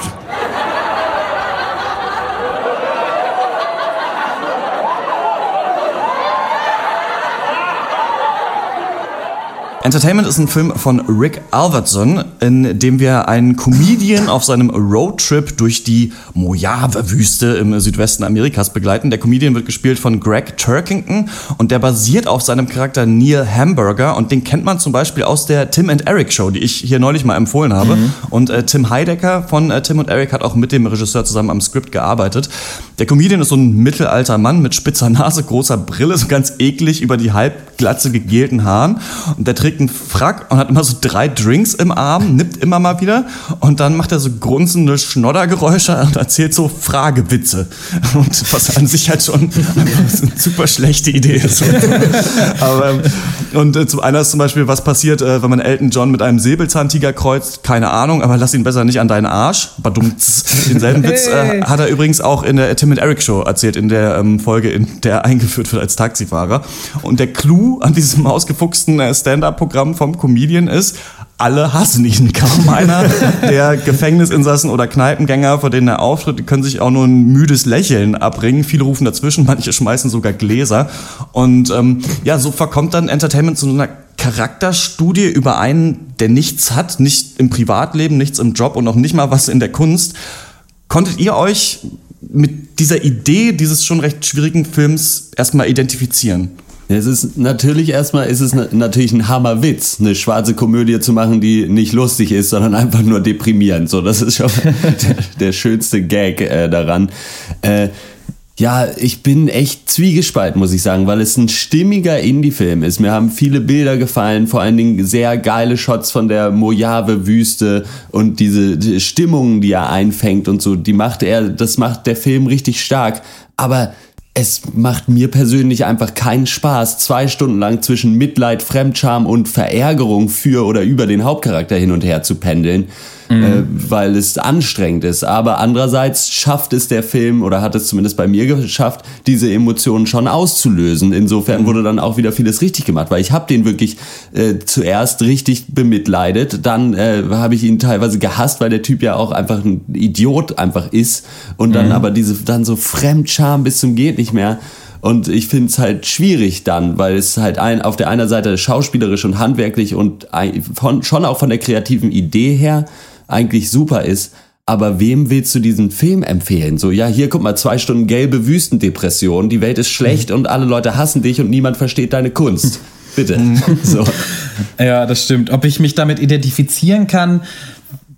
Entertainment ist ein Film von Rick Albertson, in dem wir einen Comedian auf seinem Roadtrip durch die Mojave-Wüste im Südwesten Amerikas begleiten. Der Comedian wird gespielt von Greg Turkington und der basiert auf seinem Charakter Neil Hamburger und den kennt man zum Beispiel aus der Tim and Eric Show, die ich hier neulich mal empfohlen habe. Und äh, Tim Heidecker von äh, Tim und Eric hat auch mit dem Regisseur zusammen am Skript gearbeitet. Der Comedian ist so ein mittelalter Mann mit spitzer Nase, großer Brille, so ganz eklig über die halbglatze gegelten Haaren und der trägt einen Frack und hat immer so drei Drinks im Arm, nippt immer mal wieder und dann macht er so grunzende Schnoddergeräusche und erzählt so Fragewitze. Und was an sich halt schon eine super schlechte Idee ist. Aber, ähm, und äh, zum einer ist zum Beispiel, was passiert, äh, wenn man Elton John mit einem Säbelzahntiger kreuzt? Keine Ahnung, aber lass ihn besser nicht an deinen Arsch. Badumts. Denselben Witz äh, hat er übrigens auch in der Tim and Eric Show erzählt, in der ähm, Folge, in der er eingeführt wird als Taxifahrer. Und der Clou an diesem ausgefuchsten äh, Stand-Up-Programm vom Comedian ist, alle hassen ihn. Kaum einer der Gefängnisinsassen oder Kneipengänger, vor denen er auftritt, die können sich auch nur ein müdes Lächeln abbringen. Viele rufen dazwischen, manche schmeißen sogar Gläser. Und ähm, ja, so verkommt dann Entertainment zu einer Charakterstudie über einen, der nichts hat, nicht im Privatleben, nichts im Job und auch nicht mal was in der Kunst. Konntet ihr euch mit dieser Idee dieses schon recht schwierigen Films erstmal identifizieren? Es ist natürlich erstmal ist es na- natürlich ein Hammerwitz, eine schwarze Komödie zu machen, die nicht lustig ist, sondern einfach nur deprimierend. So, das ist schon der, der schönste Gag äh, daran. Äh, ja, ich bin echt zwiegespalten, muss ich sagen, weil es ein stimmiger Indie-Film ist. Mir haben viele Bilder gefallen, vor allen Dingen sehr geile Shots von der Mojave-Wüste und diese die Stimmungen, die er einfängt und so, die macht er, das macht der Film richtig stark. Aber es macht mir persönlich einfach keinen Spaß, zwei Stunden lang zwischen Mitleid, Fremdscham und Verärgerung für oder über den Hauptcharakter hin und her zu pendeln, äh, weil es anstrengend ist. Aber andererseits schafft es der Film oder hat es zumindest bei mir geschafft, diese Emotionen schon auszulösen. Insofern wurde dann auch wieder vieles richtig gemacht, weil ich habe den wirklich äh, zuerst richtig bemitleidet, dann äh, habe ich ihn teilweise gehasst, weil der Typ ja auch einfach ein Idiot einfach ist und dann aber diese dann so Fremdscham bis zum geht nicht mehr. Und ich finde es halt schwierig dann, weil es halt ein, auf der einen Seite schauspielerisch und handwerklich und von, schon auch von der kreativen Idee her eigentlich super ist. Aber wem willst du diesen Film empfehlen? So, ja, hier guck mal, zwei Stunden gelbe Wüstendepression, die Welt ist schlecht und alle Leute hassen dich und niemand versteht deine Kunst. Bitte. so. Ja, das stimmt. Ob ich mich damit identifizieren kann,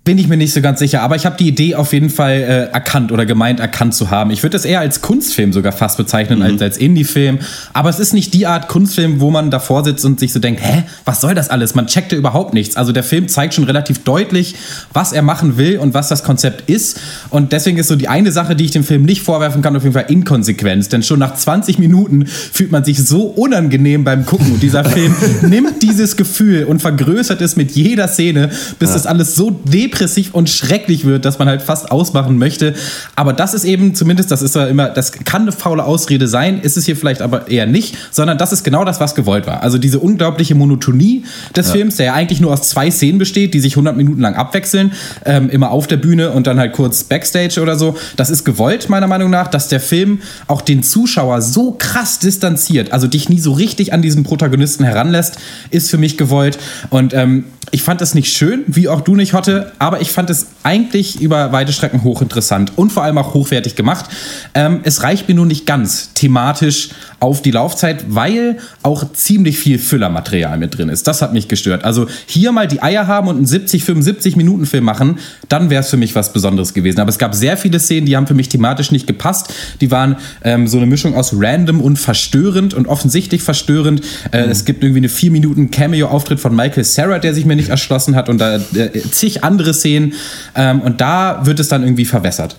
bin ich mir nicht so ganz sicher. Aber ich habe die Idee auf jeden Fall äh, erkannt oder gemeint erkannt zu haben. Ich würde es eher als Kunstfilm sogar fast bezeichnen, als als Indie-Film. Aber es ist nicht die Art Kunstfilm, wo man davor sitzt und sich so denkt, hä, was soll das alles? Man checkte überhaupt nichts. Also der Film zeigt schon relativ deutlich, was er machen will und was das Konzept ist. Und deswegen ist so die eine Sache, die ich dem Film nicht vorwerfen kann, auf jeden Fall Inkonsequenz. Denn schon nach 20 Minuten fühlt man sich so unangenehm beim Gucken. Und dieser Film nimmt dieses Gefühl und vergrößert es mit jeder Szene, bis das alles so depressiv und schrecklich wird, dass man halt fast ausmachen möchte. Aber das ist eben, zumindest, das ist ja immer, das kann eine faule Ausrede sein, ist es hier vielleicht aber eher nicht, sondern das ist genau das, was gewollt war. Also diese unglaubliche Monotonie des Films, der ja eigentlich nur aus zwei Szenen besteht, die sich 100 Minuten lang abwechseln, ähm, immer auf der Bühne und dann halt kurz Backstage oder so. Das ist gewollt, meiner Meinung nach, dass der Film auch den Zuschauer so krass distanziert, also dich nie so richtig an diesen Protagonisten heranlässt, ist für mich gewollt. Und ähm, ich fand es nicht schön, wie auch du nicht, Hotte, aber ich fand es eigentlich über weite Strecken hochinteressant und vor allem auch hochwertig gemacht. Ähm, es reicht mir nur nicht ganz thematisch auf die Laufzeit, weil auch ziemlich viel Füllermaterial mit drin ist. Das hat mich gestört. Also hier mal die Eier haben und einen 70, 75 Minuten Film machen, dann wäre es für mich was Besonderes gewesen. Aber es gab sehr viele Szenen, die haben für mich thematisch nicht gepasst. Die waren ähm, so eine Mischung aus random und verstörend und offensichtlich verstörend. Äh, Es gibt irgendwie eine 4 Minuten Cameo-Auftritt von Michael Sarah, der sich mir nicht erschlossen hat und da äh, zig andere Szenen. Ähm, und da wird es dann irgendwie verwässert.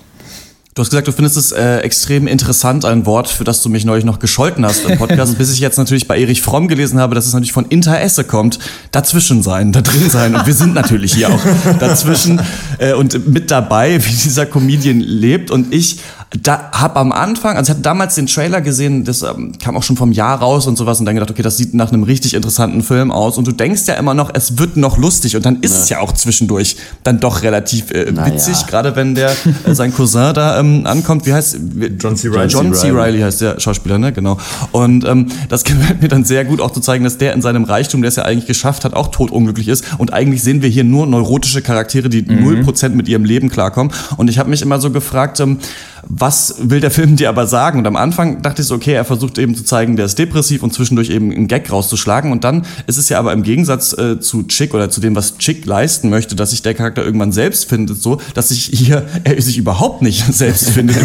Du hast gesagt, du findest es äh, extrem interessant, ein Wort, für das du mich neulich noch gescholten hast im Podcast, bis ich jetzt natürlich bei Erich Fromm gelesen habe, dass es natürlich von Interesse kommt, dazwischen sein, da drin sein. Und wir sind natürlich hier auch dazwischen äh, und mit dabei, wie dieser Comedian lebt. Und ich da hab am Anfang, also ich hatte damals den Trailer gesehen, das ähm, kam auch schon vom Jahr raus und sowas und dann gedacht, okay, das sieht nach einem richtig interessanten Film aus und du denkst ja immer noch, es wird noch lustig und dann ist es ja auch zwischendurch dann doch relativ äh, witzig, ja. gerade wenn der äh, sein Cousin da ähm, ankommt, wie heißt John C. Reilly. John C. Reilly heißt der Schauspieler, ne? Genau. Und ähm, das gefällt mir dann sehr gut, auch zu zeigen, dass der in seinem Reichtum, der es ja eigentlich geschafft hat, auch totunglücklich ist. Und eigentlich sehen wir hier nur neurotische Charaktere, die null Prozent mit ihrem Leben klarkommen. Und ich habe mich immer so gefragt, ähm, was will der Film dir aber sagen? Und am Anfang dachte ich so, okay, er versucht eben zu zeigen, der ist depressiv und zwischendurch eben einen Gag rauszuschlagen. Und dann ist es ja aber im Gegensatz äh, zu Chick oder zu dem, was Chick leisten möchte, dass sich der Charakter irgendwann selbst findet, so, dass sich hier, er sich überhaupt nicht selbst findet,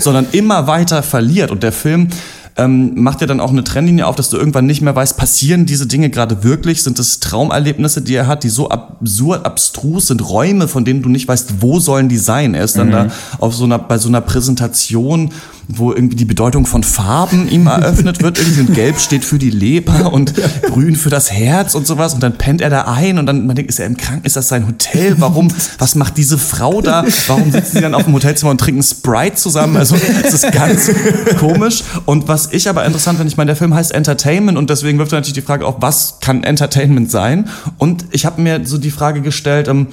sondern immer weiter verliert. Und der Film ähm, macht ja dann auch eine Trennlinie auf, dass du irgendwann nicht mehr weißt, passieren diese Dinge gerade wirklich? Sind es Traumerlebnisse, die er hat, die so absurd, abstrus sind, Räume, von denen du nicht weißt, wo sollen die sein? Er ist dann da auf so einer, bei so einer Präsentation, wo irgendwie die Bedeutung von Farben ihm eröffnet wird. Irgendwie und gelb steht für die Leber und grün für das Herz und sowas. Und dann pennt er da ein und dann man denkt, ist er im Kranken? Ist das sein Hotel? Warum? Was macht diese Frau da? Warum sitzen sie dann auf dem Hotelzimmer und trinken Sprite zusammen? Also es ist ganz komisch. Und was ich aber interessant finde, ich meine, der Film heißt Entertainment und deswegen wirft er natürlich die Frage auf, was kann Entertainment sein? Und ich habe mir so die Frage gestellt, ähm,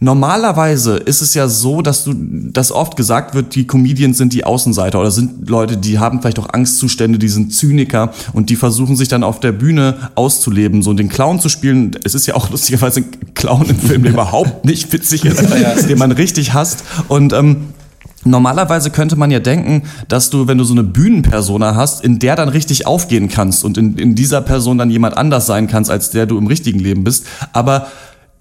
Normalerweise ist es ja so, dass du, dass oft gesagt wird, die Comedians sind die Außenseiter oder sind Leute, die haben vielleicht auch Angstzustände, die sind Zyniker und die versuchen sich dann auf der Bühne auszuleben, so den Clown zu spielen. Es ist ja auch lustigerweise ein Clown im Film, der überhaupt nicht witzig ist, den man richtig hasst und ähm, Normalerweise könnte man ja denken, dass du, wenn du so eine Bühnenpersona hast, in der dann richtig aufgehen kannst und in, in dieser Person dann jemand anders sein kannst, als der du im richtigen Leben bist. Aber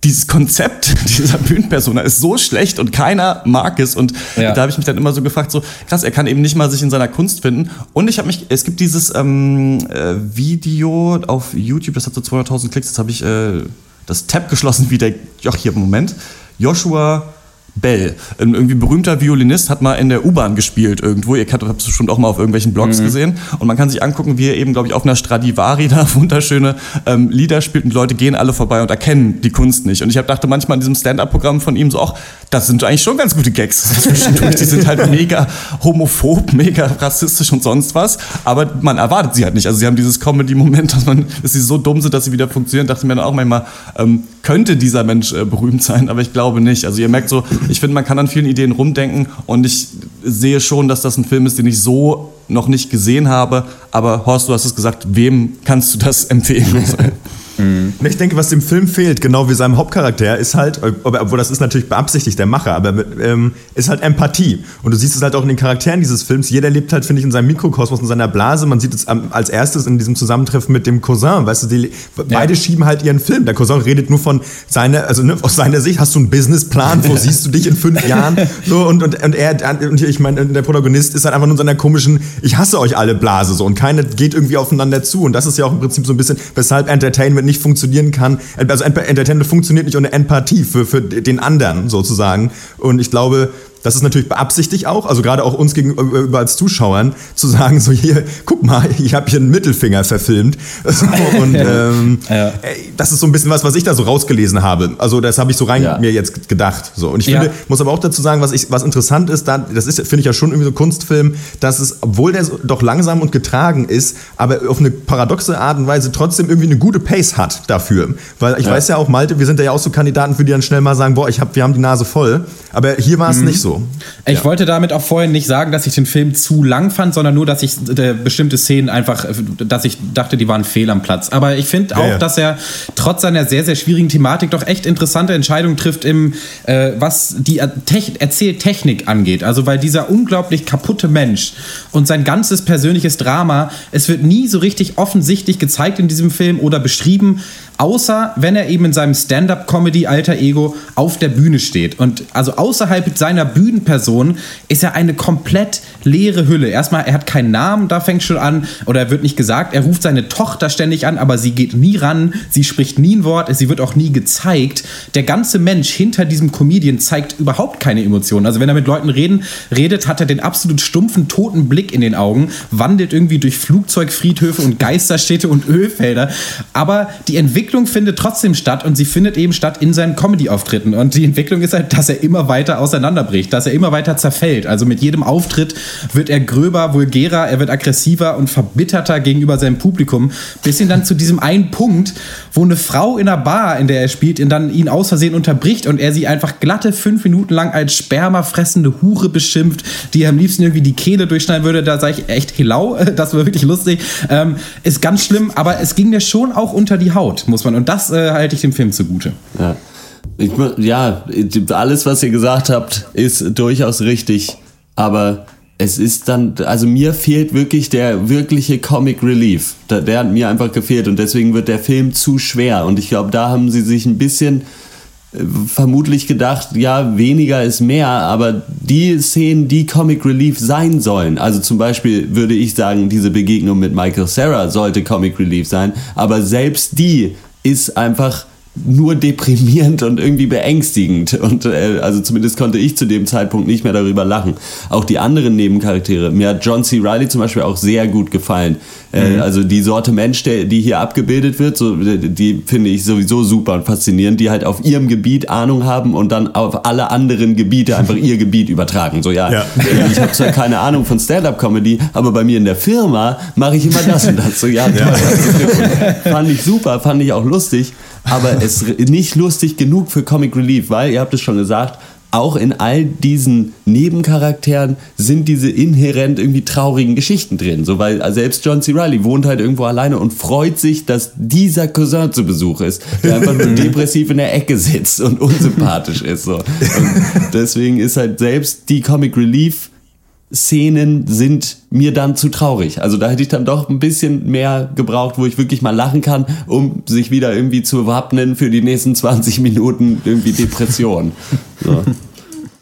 dieses Konzept dieser Bühnenpersona ist so schlecht und keiner mag es. Und Ja. da habe ich mich dann immer so gefragt, so krass, er kann eben nicht mal sich in seiner Kunst finden. Und ich habe mich, es gibt dieses ähm, äh, Video auf YouTube, das hat so 200.000 Klicks. Jetzt habe ich äh, das Tab geschlossen, wie der, ach hier, Moment, Joshua Bell, ein irgendwie berühmter Violinist, hat mal in der U-Bahn gespielt irgendwo. Ihr habt es bestimmt auch mal auf irgendwelchen Blogs gesehen. Und man kann sich angucken, wie er eben, glaube ich, auf einer Stradivari da wunderschöne ähm, Lieder spielt und Leute gehen alle vorbei und erkennen die Kunst nicht. Und ich hab, dachte manchmal in diesem Stand-Up-Programm von ihm so, ach, das sind eigentlich schon ganz gute Gags zwischendurch. Die sind halt mega homophob, mega rassistisch und sonst was. Aber man erwartet sie halt nicht. Also sie haben dieses Comedy-Moment, dass man, dass sie so dumm sind, dass sie wieder funktionieren. Dachte mir dann auch manchmal, ähm, könnte dieser Mensch äh, berühmt sein, aber ich glaube nicht. Also ihr merkt so, ich finde, man kann an vielen Ideen rumdenken und ich sehe schon, dass das ein Film ist, den ich so noch nicht gesehen habe. Aber Horst, du hast es gesagt, wem kannst du das empfehlen? Ich denke, was dem Film fehlt, genau wie seinem Hauptcharakter, ist halt, ob- obwohl das ist natürlich beabsichtigt der Macher, aber ähm, ist halt Empathie. Und du siehst es halt auch in den Charakteren dieses Films. Jeder lebt halt, finde ich, in seinem Mikrokosmos, in seiner Blase. Man sieht es als erstes in diesem Zusammentreffen mit dem Cousin. Weißt du, die, beide schieben halt ihren Film. Der Cousin redet nur von seiner, also ne, aus seiner Sicht. Hast du einen Businessplan? Wo siehst du dich in fünf Jahren? So, und, und, und er, und ich meine, der Protagonist ist halt einfach nur in seiner komischen, ich hasse euch alle Blase so. Und keiner geht irgendwie aufeinander zu. Und das ist ja auch im Prinzip so ein bisschen, weshalb Entertainment nicht funktionieren kann. Also Ent- Entertainment funktioniert nicht ohne Empathie für, für den anderen sozusagen. Und ich glaube, das ist natürlich beabsichtigt auch, also gerade auch uns gegenüber als Zuschauern, zu sagen, so hier, guck mal, ich habe hier einen Mittelfinger verfilmt. Und ähm, Ja. das ist so ein bisschen was, was ich da so rausgelesen habe. Also das habe ich so rein Ja. mir jetzt gedacht. So. Und ich Ja. finde, muss aber auch dazu sagen, was, ich, was interessant ist, da, das ist, finde ich ja schon irgendwie so Kunstfilm, dass es, obwohl der so, doch langsam und getragen ist, aber auf eine paradoxe Art und Weise trotzdem irgendwie eine gute Pace hat dafür. Weil ich weiß ja auch, Malte, wir sind ja auch so Kandidaten, für die dann schnell mal sagen, boah, ich hab, wir haben die Nase voll. Aber hier war es nicht so. So. Ich wollte damit auch vorhin nicht sagen, dass ich den Film zu lang fand, sondern nur, dass ich äh, bestimmte Szenen einfach, äh, dass ich dachte, die waren fehl am Platz. Aber ich finde auch, ja. dass er trotz seiner sehr, sehr schwierigen Thematik doch echt interessante Entscheidungen trifft, im, äh, was die Er- Tech Erzähltechnik angeht. Also, weil dieser unglaublich kaputte Mensch und sein ganzes persönliches Drama, es wird nie so richtig offensichtlich gezeigt in diesem Film oder beschrieben, außer wenn er eben in seinem Stand-up-Comedy-Alter Ego auf der Bühne steht. Und also außerhalb seiner Bühnenperson ist er eine komplett leere Hülle. Erstmal, er hat keinen Namen, da fängt schon an, oder er wird nicht gesagt, er ruft seine Tochter ständig an, aber sie geht nie ran, sie spricht nie ein Wort, sie wird auch nie gezeigt. Der ganze Mensch hinter diesem Comedian zeigt überhaupt keine Emotionen. Also wenn er mit Leuten reden, redet, hat er den absolut stumpfen, toten Blick in den Augen, wandelt irgendwie durch Flugzeugfriedhöfe und Geisterstädte und Ölfelder. Aber die Entwicklung findet trotzdem statt und sie findet eben statt in seinen Comedy-Auftritten. Und die Entwicklung ist halt, dass er immer weiter auseinanderbricht, dass er immer weiter zerfällt. Also mit jedem Auftritt wird er gröber, vulgärer, er wird aggressiver und verbitterter gegenüber seinem Publikum, bis hin dann zu diesem einen Punkt, wo eine Frau in einer Bar, in der er spielt, ihn dann ihn aus Versehen unterbricht und er sie einfach glatte fünf Minuten lang als spermafressende Hure beschimpft, die er am liebsten irgendwie die Kehle durchschneiden würde. Da sage ich echt Hilau, das war wirklich lustig. Ähm, ist ganz schlimm, aber es ging mir schon auch unter die Haut, muss man. Und das äh, halte ich dem Film zugute. Ja. Ich, ja, alles, was ihr gesagt habt, ist durchaus richtig. Aber es ist dann, also mir fehlt wirklich der wirkliche Comic Relief. Der, der hat mir einfach gefehlt und deswegen wird der Film zu schwer. Und ich glaube, da haben sie sich ein bisschen äh, vermutlich gedacht, ja, weniger ist mehr, aber die Szenen, die Comic Relief sein sollen, also zum Beispiel würde ich sagen, diese Begegnung mit Michael Sarah sollte Comic Relief sein, aber selbst die ist einfach nur deprimierend und irgendwie beängstigend. Und äh, also zumindest konnte ich zu dem Zeitpunkt nicht mehr darüber lachen. Auch die anderen Nebencharaktere. Mir hat John C. Reilly zum Beispiel auch sehr gut gefallen. Äh, also die Sorte Mensch, der, die hier abgebildet wird, so, die, die finde ich sowieso super und faszinierend, die halt auf ihrem Gebiet Ahnung haben und dann auf alle anderen Gebiete einfach ihr Gebiet übertragen. So ja, Ja. äh, ich habe zwar keine Ahnung von Stand-up-Comedy, aber bei mir in der Firma mache ich immer das und das. So ja, toll, Glückwunsch. fand ich super, fand ich auch lustig, aber es nicht lustig genug für Comic Relief, weil ihr habt es schon gesagt, auch in all diesen Nebencharakteren sind diese inhärent irgendwie traurigen Geschichten drin. So, weil selbst John C. Reilly wohnt halt irgendwo alleine und freut sich, dass dieser Cousin zu Besuch ist, der einfach nur depressiv in der Ecke sitzt und unsympathisch ist. So. Und deswegen ist halt selbst die Comic Relief Szenen sind mir dann zu traurig. Also da hätte ich dann doch ein bisschen mehr gebraucht, wo ich wirklich mal lachen kann, um sich wieder irgendwie zu wappnen für die nächsten 20 Minuten irgendwie Depression. So.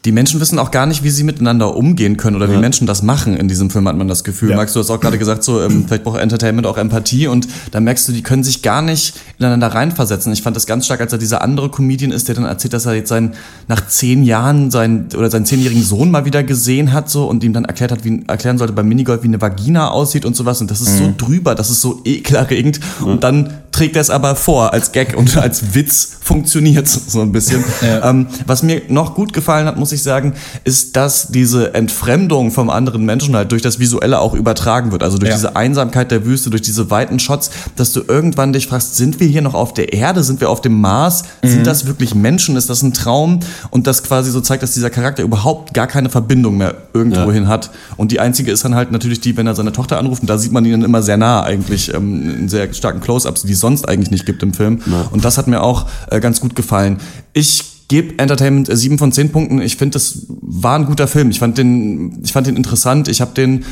Die Menschen wissen auch gar nicht, wie sie miteinander umgehen können oder wie Menschen das machen in diesem Film, hat man das Gefühl. Ja. Max, du hast auch gerade gesagt, so, ähm, vielleicht braucht Entertainment auch Empathie und da merkst du, die können sich gar nicht ineinander reinversetzen. Ich fand das ganz stark, als er dieser andere Comedian ist, der dann erzählt, dass er jetzt sein, nach zehn Jahren sein, oder seinen zehnjährigen Sohn mal wieder gesehen hat, so, und ihm dann erklärt hat, wie, erklären sollte beim Minigolf, wie eine Vagina aussieht und sowas. Und das ist so drüber, das ist so ekelerregend. Und dann trägt er es aber vor als Gag und als Witz funktioniert so ein bisschen. Ähm, was mir noch gut gefallen hat, muss ich sagen, ist, dass diese Entfremdung vom anderen Menschen halt durch das Visuelle auch übertragen wird. Also durch Ja. diese Einsamkeit der Wüste, durch diese weiten Shots, dass du irgendwann dich fragst, sind wir hier noch auf der Erde? Sind wir auf dem Mars? Sind das wirklich Menschen? Ist das ein Traum? Und das quasi so zeigt, dass dieser Charakter überhaupt gar keine Verbindung mehr irgendwohin hat. Und die einzige ist dann halt natürlich die, wenn er seine Tochter anruft, und da sieht man ihn dann immer sehr nah eigentlich, ähm, in sehr starken Close-Ups, die es sonst eigentlich nicht gibt im Film. Und das hat mir auch äh, ganz gut gefallen. Ich gebe Entertainment äh, 7 von 10 Punkten. Ich finde, das war ein guter Film. Ich fand den, ich fand den interessant. Ich habe den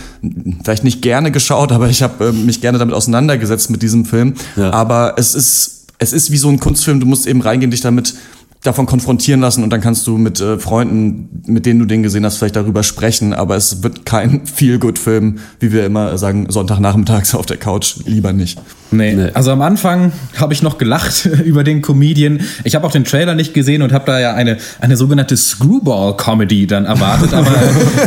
vielleicht nicht gerne geschaut, aber ich habe äh, mich gerne damit auseinandergesetzt mit diesem Film. Ja. Aber es ist, es ist wie so ein Kunstfilm. Du musst eben reingehen, dich damit davon konfrontieren lassen und dann kannst du mit äh, Freunden, mit denen du den gesehen hast, vielleicht darüber sprechen. Aber es wird kein Feel-Good-Film, wie wir immer sagen, Sonntagnachmittags auf der Couch. Lieber nicht. Nee. Nee. Also am Anfang habe ich noch gelacht über den Comedian. Ich habe auch den Trailer nicht gesehen und habe da ja eine, eine sogenannte Screwball-Comedy dann erwartet. Aber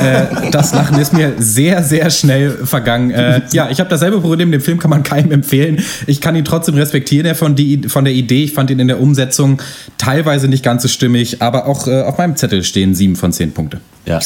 äh, das Lachen ist mir sehr, sehr schnell vergangen. Äh, ja, ich habe dasselbe Problem. Den Film kann man keinem empfehlen. Ich kann ihn trotzdem respektieren von, die, von der Idee. Ich fand ihn in der Umsetzung teilweise nicht ganz so stimmig. Aber auch äh, auf meinem Zettel stehen sieben von zehn Punkte. Ja.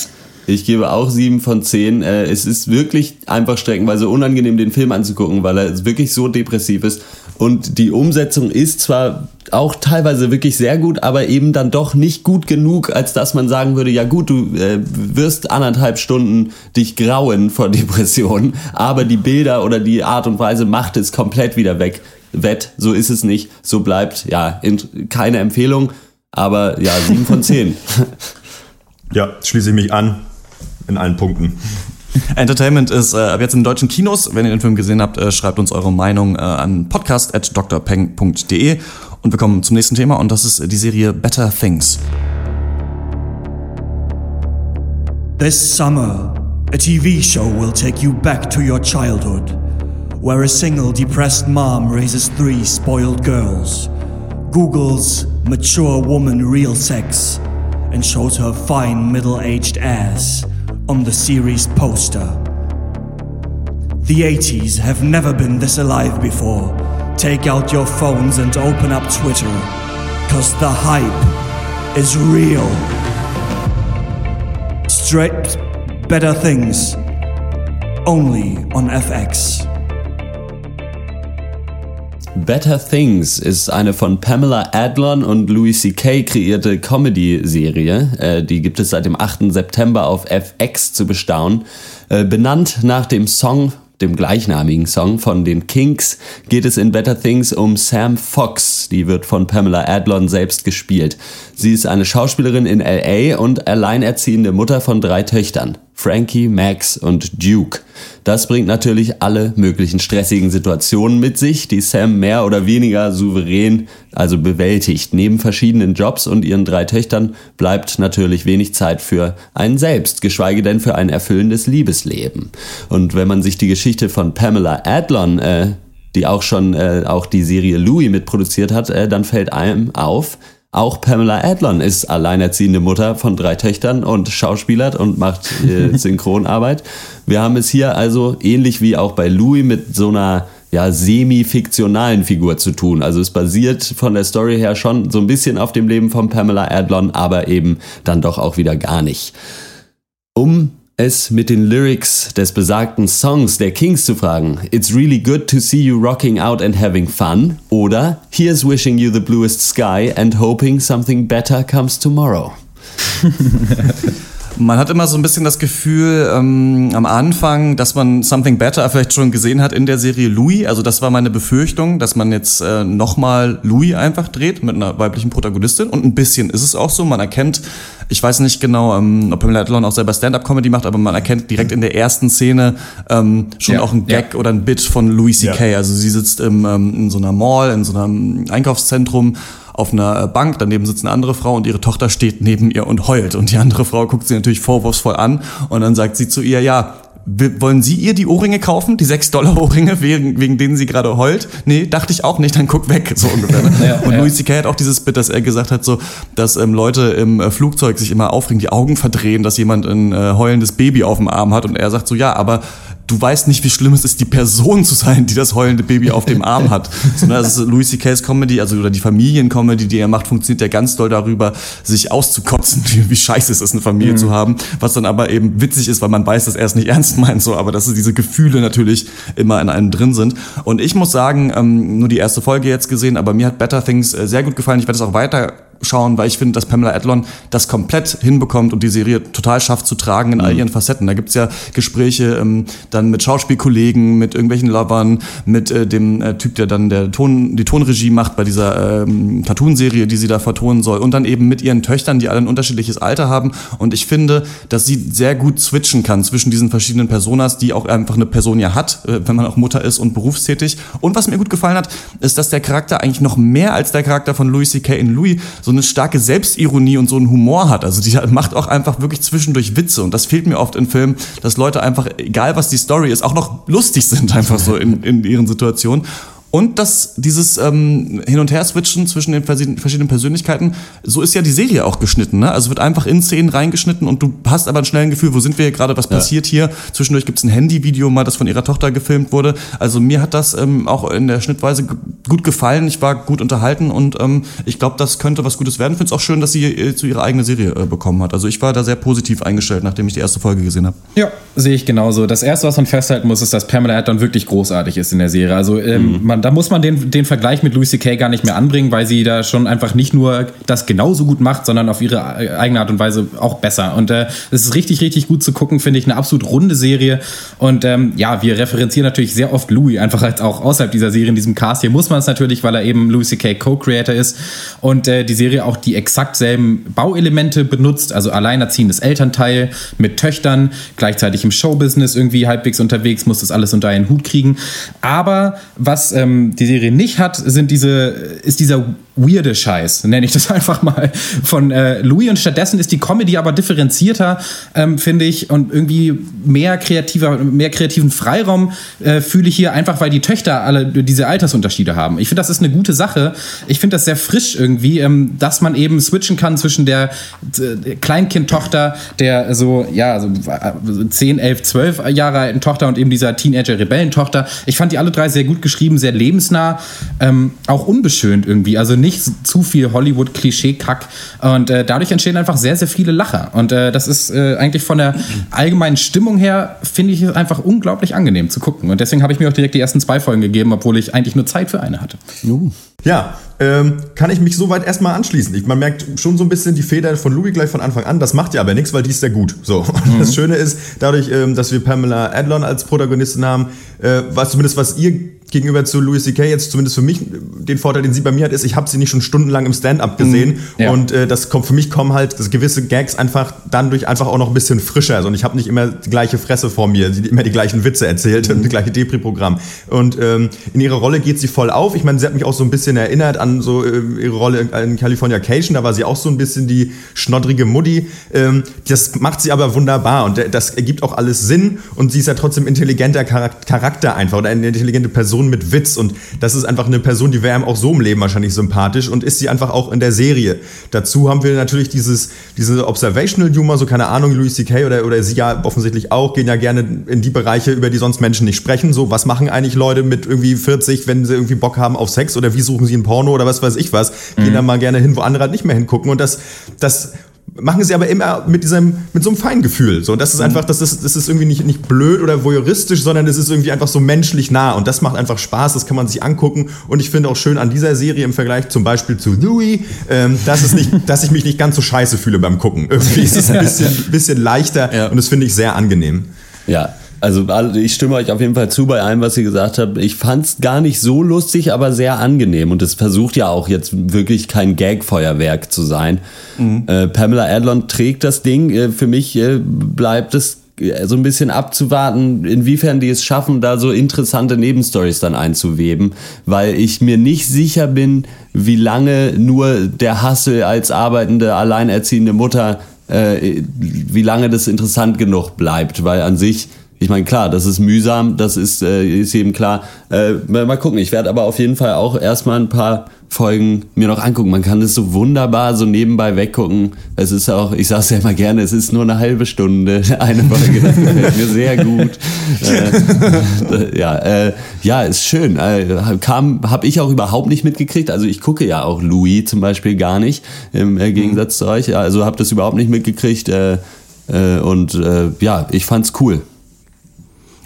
Ich gebe auch sieben von zehn. Äh, Es ist wirklich einfach streckenweise unangenehm, den Film anzugucken, weil er wirklich so depressiv ist. Und die Umsetzung ist zwar auch teilweise wirklich sehr gut, aber eben dann doch nicht gut genug, als dass man sagen würde, ja gut, du äh, wirst anderthalb Stunden dich grauen vor Depressionen, aber die Bilder oder die Art und Weise macht es komplett wieder weg. Wett, so ist es nicht, so bleibt, ja, in, keine Empfehlung, aber ja, sieben von zehn. Ja, schließe ich mich an in allen Punkten. Entertainment ist äh, ab jetzt in deutschen Kinos. Wenn ihr den Film gesehen habt, äh, schreibt uns eure Meinung äh, an podcast.drpeng.de und wir kommen zum nächsten Thema und das ist die Serie Better Things. This summer, a TV show will take you back to your childhood, where a single depressed mom raises three spoiled girls, Googles mature woman real sex, and shows her fine middle aged ass on the series poster. The 80s have never been this alive before. Take out your phones and open up Twitter, cause the hype is real. Straight better things. Only on FX. Better Things ist eine von Pamela Adlon und Louis C.K. kreierte Comedy-Serie. Äh, die gibt es seit dem 8. September auf FX zu bestaunen. Äh, benannt nach dem Song dem gleichnamigen Song von den Kinks geht es in Better Things um Sam Fox. Die wird von Pamela Adlon selbst gespielt. Sie ist eine Schauspielerin in LA und alleinerziehende Mutter von drei Töchtern. Frankie, Max und Duke. Das bringt natürlich alle möglichen stressigen Situationen mit sich, die Sam mehr oder weniger souverän also bewältigt. Neben verschiedenen Jobs und ihren drei Töchtern bleibt natürlich wenig Zeit für einen selbst, geschweige denn für ein erfüllendes Liebesleben. Und wenn man sich die Geschichte von Pamela Adlon äh, die auch schon äh, auch die Serie Louis mitproduziert hat, äh, dann fällt einem auf, auch Pamela Adlon ist alleinerziehende Mutter von drei Töchtern und schauspielert und macht äh, Synchronarbeit. Wir haben es hier also ähnlich wie auch bei Louis mit so einer ja, semi-fiktionalen Figur zu tun. Also es basiert von der Story her schon so ein bisschen auf dem Leben von Pamela Adlon, aber eben dann doch auch wieder gar nicht. Um es mit den Lyrics des besagten Songs der Kings zu fragen. It's really good to see you rocking out and having fun. Oder Here's wishing you the bluest sky and hoping something better comes tomorrow. Man hat immer so ein bisschen das Gefühl ähm, am Anfang, dass man Something Better vielleicht schon gesehen hat in der Serie Louis. Also das war meine Befürchtung, dass man jetzt äh, nochmal Louis einfach dreht mit einer weiblichen Protagonistin. Und ein bisschen ist es auch so. Man erkennt, ich weiß nicht genau, ähm, ob Pamela Adlon auch selber Stand-Up-Comedy macht, aber man erkennt direkt in der ersten Szene ähm, schon Ja, auch ein Gag oder ein Bit von Louis C.K. Also sie sitzt im, ähm, in so einer Mall, in so einem Einkaufszentrum auf einer äh, Bank, daneben sitzt eine andere Frau und ihre Tochter steht neben ihr und heult. Und die andere Frau guckt sie natürlich vorwurfsvoll an und dann sagt sie zu ihr, ja, wollen Sie ihr die Ohrringe kaufen, die 6-Dollar-Ohrringe, wegen, wegen denen sie gerade heult? Nee, dachte ich auch nicht, dann guck weg, so ungefähr. Ne? Ja, und ja. Louis C.K. hat auch dieses Bit, dass er gesagt hat, so, dass ähm, Leute im äh, Flugzeug sich immer aufregen, die Augen verdrehen, dass jemand ein äh, heulendes Baby auf dem Arm hat und er sagt so, ja, aber du weißt nicht, wie schlimm es ist, die Person zu sein, die das heulende Baby auf dem Arm hat. Sondern das ist Louis C.K.'s Comedy, also oder die Familiencomedy, die er macht, funktioniert ja ganz doll darüber, sich auszukotzen, wie, wie scheiße es ist, eine Familie zu haben. Was dann aber eben witzig ist, weil man weiß, dass er es nicht ernst meint, so, aber dass diese Gefühle natürlich immer in einem drin sind. Und ich muss sagen, ähm, nur die erste Folge jetzt gesehen, aber mir hat Better Things äh, sehr gut gefallen. Ich werde es auch weiter schauen, weil ich finde, dass Pamela Adlon das komplett hinbekommt und die Serie total schafft zu tragen in all ihren Facetten. Da gibt's ja Gespräche ähm, dann mit Schauspielkollegen, mit irgendwelchen Lovern, mit äh, dem äh, Typ, der dann der Ton, die Tonregie macht bei dieser ähm, Cartoon-Serie, die sie da vertonen soll. Und dann eben mit ihren Töchtern, die alle ein unterschiedliches Alter haben. Und ich finde, dass sie sehr gut switchen kann zwischen diesen verschiedenen Personas, die auch einfach eine Person ja hat, äh, wenn man auch Mutter ist und berufstätig. Und was mir gut gefallen hat, ist, dass der Charakter eigentlich noch mehr als der Charakter von Louis C.K. in Louis so eine starke Selbstironie und so einen Humor hat. Also die macht auch einfach wirklich zwischendurch Witze. Und das fehlt mir oft in Filmen, dass Leute einfach, egal was die Story ist, auch noch lustig sind einfach so in, in ihren Situationen. Und dass dieses ähm, Hin- und Her-Switchen zwischen den verschiedenen Persönlichkeiten, so ist ja die Serie auch geschnitten. Ne? Also wird einfach in Szenen reingeschnitten und du hast aber ein schnelles Gefühl, wo sind wir hier gerade, was passiert hier. Zwischendurch gibt's ein Handyvideo mal, das von ihrer Tochter gefilmt wurde. Also mir hat das ähm, auch in der Schnittweise gut gefallen. Ich war gut unterhalten und ähm, ich glaube, das könnte was Gutes werden. Ich finde es auch schön, dass sie äh, zu ihrer eigenen Serie äh, bekommen hat. Also ich war da sehr positiv eingestellt, nachdem ich die erste Folge gesehen habe. Ja, sehe ich genauso. Das erste, was man festhalten muss, ist, dass Pamela Adlon wirklich großartig ist in der Serie. Also ähm, man da muss man den, den Vergleich mit Louis C.K. gar nicht mehr anbringen, weil sie da schon einfach nicht nur das genauso gut macht, sondern auf ihre äh, eigene Art und Weise auch besser. Und äh, es ist richtig, richtig gut zu gucken, finde ich. Eine absolut runde Serie. Und ähm, ja, wir referenzieren natürlich sehr oft Louis, einfach als auch außerhalb dieser Serie in diesem Cast. Hier muss man es natürlich, weil er eben Louis C.K. Co-Creator ist und äh, die Serie auch die exakt selben Bauelemente benutzt, also alleinerziehendes Elternteil mit Töchtern, gleichzeitig im Showbusiness irgendwie halbwegs unterwegs, muss das alles unter einen Hut kriegen. Aber was ähm, die Serie nicht hat, sind diese, ist dieser weirde Scheiß, nenne ich das einfach mal, von äh, Louis. Und stattdessen ist die Comedy aber differenzierter, ähm, finde ich, und irgendwie mehr kreativer, mehr kreativen Freiraum äh, fühle ich hier, einfach weil die Töchter alle diese Altersunterschiede haben. Ich finde, das ist eine gute Sache. Ich finde das sehr frisch irgendwie, ähm, dass man eben switchen kann zwischen der äh, Kleinkindtochter, der so, ja, so 10, 11, 12 Jahre alten Tochter und eben dieser Teenager-Rebellentochter. Ich fand die alle drei sehr gut geschrieben, sehr lebensnah, ähm, auch unbeschönt irgendwie. Also nicht zu viel Hollywood-Klischee-Kack. Und äh, dadurch entstehen einfach sehr, sehr viele Lacher. Und äh, das ist äh, eigentlich von der allgemeinen Stimmung her, finde ich es einfach unglaublich angenehm zu gucken. Und deswegen habe ich mir auch direkt die ersten zwei Folgen gegeben, obwohl ich eigentlich nur Zeit für eine hatte. Ja, ähm, kann ich mich soweit erstmal anschließen. Ich, man merkt schon so ein bisschen die Feder von Louis gleich von Anfang an. Das macht ja aber nichts, weil die ist sehr gut. So. Und Das Schöne ist, dadurch, ähm, dass wir Pamela Adlon als Protagonistin haben, äh, was zumindest was ihr gegenüber zu Louis C.K. jetzt zumindest für mich den Vorteil, den sie bei mir hat, ist, ich habe sie nicht schon stundenlang im Stand-up gesehen Ja. und äh, das kommt für mich kommen halt das gewisse Gags einfach dann durch einfach auch noch ein bisschen frischer also, und ich habe nicht immer die gleiche Fresse vor mir, die immer die gleichen Witze erzählt und das gleiche Depri-Programm und ähm, in ihrer Rolle geht sie voll auf. Ich meine, sie hat mich auch so ein bisschen erinnert an so äh, ihre Rolle in California Cation, da war sie auch so ein bisschen die schnoddrige Mutti. Ähm, das macht sie aber wunderbar und das ergibt auch alles Sinn und sie ist ja trotzdem intelligenter Charak- Charakter einfach oder eine intelligente Person mit Witz und das ist einfach eine Person, die wäre einem auch so im Leben wahrscheinlich sympathisch und ist sie einfach auch in der Serie. Dazu haben wir natürlich dieses, diese Observational Humor, so keine Ahnung, Louis C.K. oder, oder sie ja offensichtlich auch, gehen ja gerne in die Bereiche, über die sonst Menschen nicht sprechen. So, was machen eigentlich Leute mit irgendwie 40, wenn sie irgendwie Bock haben auf Sex oder wie suchen sie ein Porno oder was weiß ich was, gehen da mal gerne hin, wo andere halt nicht mehr hingucken und das, das machen sie aber immer mit diesem, mit so einem Feingefühl. So, und das ist einfach, das ist, das ist irgendwie nicht, nicht blöd oder voyeuristisch, sondern es ist irgendwie einfach so menschlich nah. Und das macht einfach Spaß, das kann man sich angucken. Und ich finde auch schön an dieser Serie im Vergleich zum Beispiel zu Louis, ähm, dass, es nicht, dass ich mich nicht ganz so scheiße fühle beim Gucken. Irgendwie ist es ein bisschen, bisschen leichter und das finde ich sehr angenehm. Ja, also ich stimme euch auf jeden Fall zu bei allem, was ihr gesagt habt. Ich fand es gar nicht so lustig, aber sehr angenehm. Und es versucht ja auch jetzt wirklich kein Gag-Feuerwerk zu sein. Äh, Pamela Adlon trägt das Ding. Äh, für mich äh, bleibt es äh, so ein bisschen abzuwarten, inwiefern die es schaffen, da so interessante Nebenstories dann einzuweben, weil ich mir nicht sicher bin, wie lange nur der Hassel als arbeitende, alleinerziehende Mutter, äh, wie lange das interessant genug bleibt, weil an sich ich meine, klar, das ist mühsam, das ist, äh, ist eben klar. Äh, mal gucken, ich werde aber auf jeden Fall auch erstmal ein paar Folgen mir noch angucken. Man kann das so wunderbar so nebenbei weggucken. Es ist auch, ich sage es ja immer gerne, es ist nur eine halbe Stunde, eine Folge, das gefällt mir sehr gut. Äh, ja, äh, ja, ist schön. Äh, kam, habe ich auch überhaupt nicht mitgekriegt. Also ich gucke ja auch Louis zum Beispiel gar nicht, im äh, Gegensatz zu euch. Also habe das überhaupt nicht mitgekriegt. Äh, äh, und äh, ja, ich fand's cool.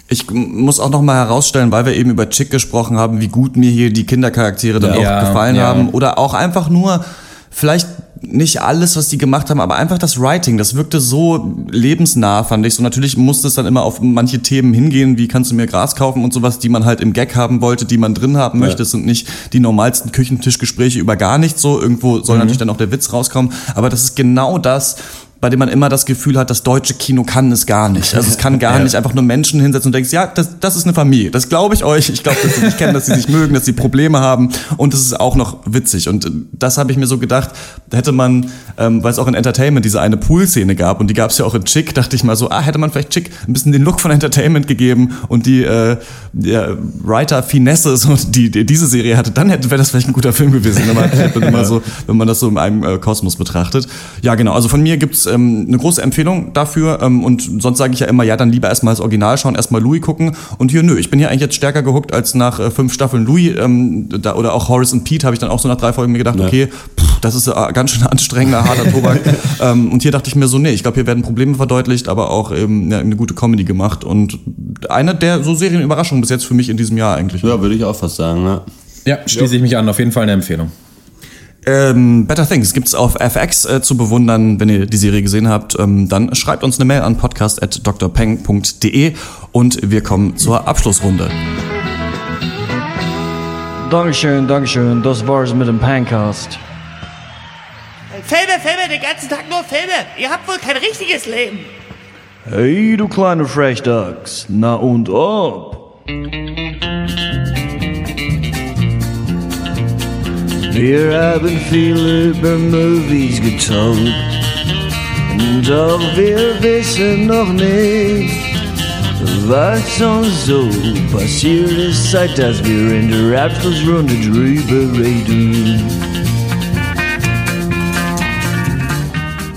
Ich muss auch noch mal herausstellen, weil wir eben über Chick gesprochen haben, wie gut mir hier die Kindercharaktere dann Ja. auch gefallen Ja. haben. Oder auch einfach nur, vielleicht nicht alles, was die gemacht haben, aber einfach das Writing, das wirkte so lebensnah, fand ich. So natürlich musste es dann immer auf manche Themen hingehen, wie kannst du mir Gras kaufen und sowas, die man halt im Gag haben wollte, die man drin haben möchte. Es sind nicht die normalsten Küchentischgespräche über gar nichts so. Irgendwo soll natürlich dann auch der Witz rauskommen. Aber das ist genau das, bei dem man immer das Gefühl hat, das deutsche Kino kann es gar nicht. Also es kann gar nicht einfach nur Menschen hinsetzen und denkst, ja, das, das ist eine Familie. Das glaube ich euch. Ich glaube, dass sie sich kennen, dass sie sich mögen, dass sie Probleme haben und es ist auch noch witzig. Und äh, das habe ich mir so gedacht, da hätte man, ähm, weil es auch in Entertainment diese eine Pool-Szene gab und die gab es ja auch in Chick, dachte ich mal so, ah, hätte man vielleicht Chick ein bisschen den Look von Entertainment gegeben und die, äh, der Writer-Finesse, so, die, die diese Serie hatte, dann hätte wäre das vielleicht ein guter Film gewesen, wenn man, wenn man, so, wenn man das so in einem äh, Kosmos betrachtet. Ja, genau. Also von mir gibt's ähm, eine große Empfehlung dafür. Ähm, und sonst sage ich ja immer, ja, dann lieber erstmal das Original schauen, erstmal Louis gucken. Und hier, nö, ich bin hier eigentlich jetzt stärker gehuckt als nach äh, fünf Staffeln Louis. Ähm, da, oder auch Horace und Pete habe ich dann auch so nach drei Folgen mir gedacht, okay, pff, das ist äh, ganz schön anstrengender, harter Tobak. ähm, und hier dachte ich mir so, nee, ich glaube, hier werden Probleme verdeutlicht, aber auch eben ja, eine gute Comedy gemacht. Und eine der so Serienüberraschungen bis jetzt für mich in diesem Jahr eigentlich. Ja, würde ich auch fast sagen. Ja. Ja, schließe ich mich an. Auf jeden Fall eine Empfehlung. Ähm, Better Things gibt's auf FX äh, zu bewundern, wenn ihr die Serie gesehen habt. Ähm, dann schreibt uns eine Mail an podcast.drpeng.de und wir kommen zur Abschlussrunde. Dankeschön, Dankeschön. Das war's mit dem Pancast. Filme, Filme, den ganzen Tag nur Filme. Ihr habt wohl kein richtiges Leben. Hey, du kleine Frechdachs. Na und ob? Haben viel über Movies getalkt. Doch wir wissen noch nicht, was uns so passiert ist, seit dass wir in der Abschlussrunde drüber reden.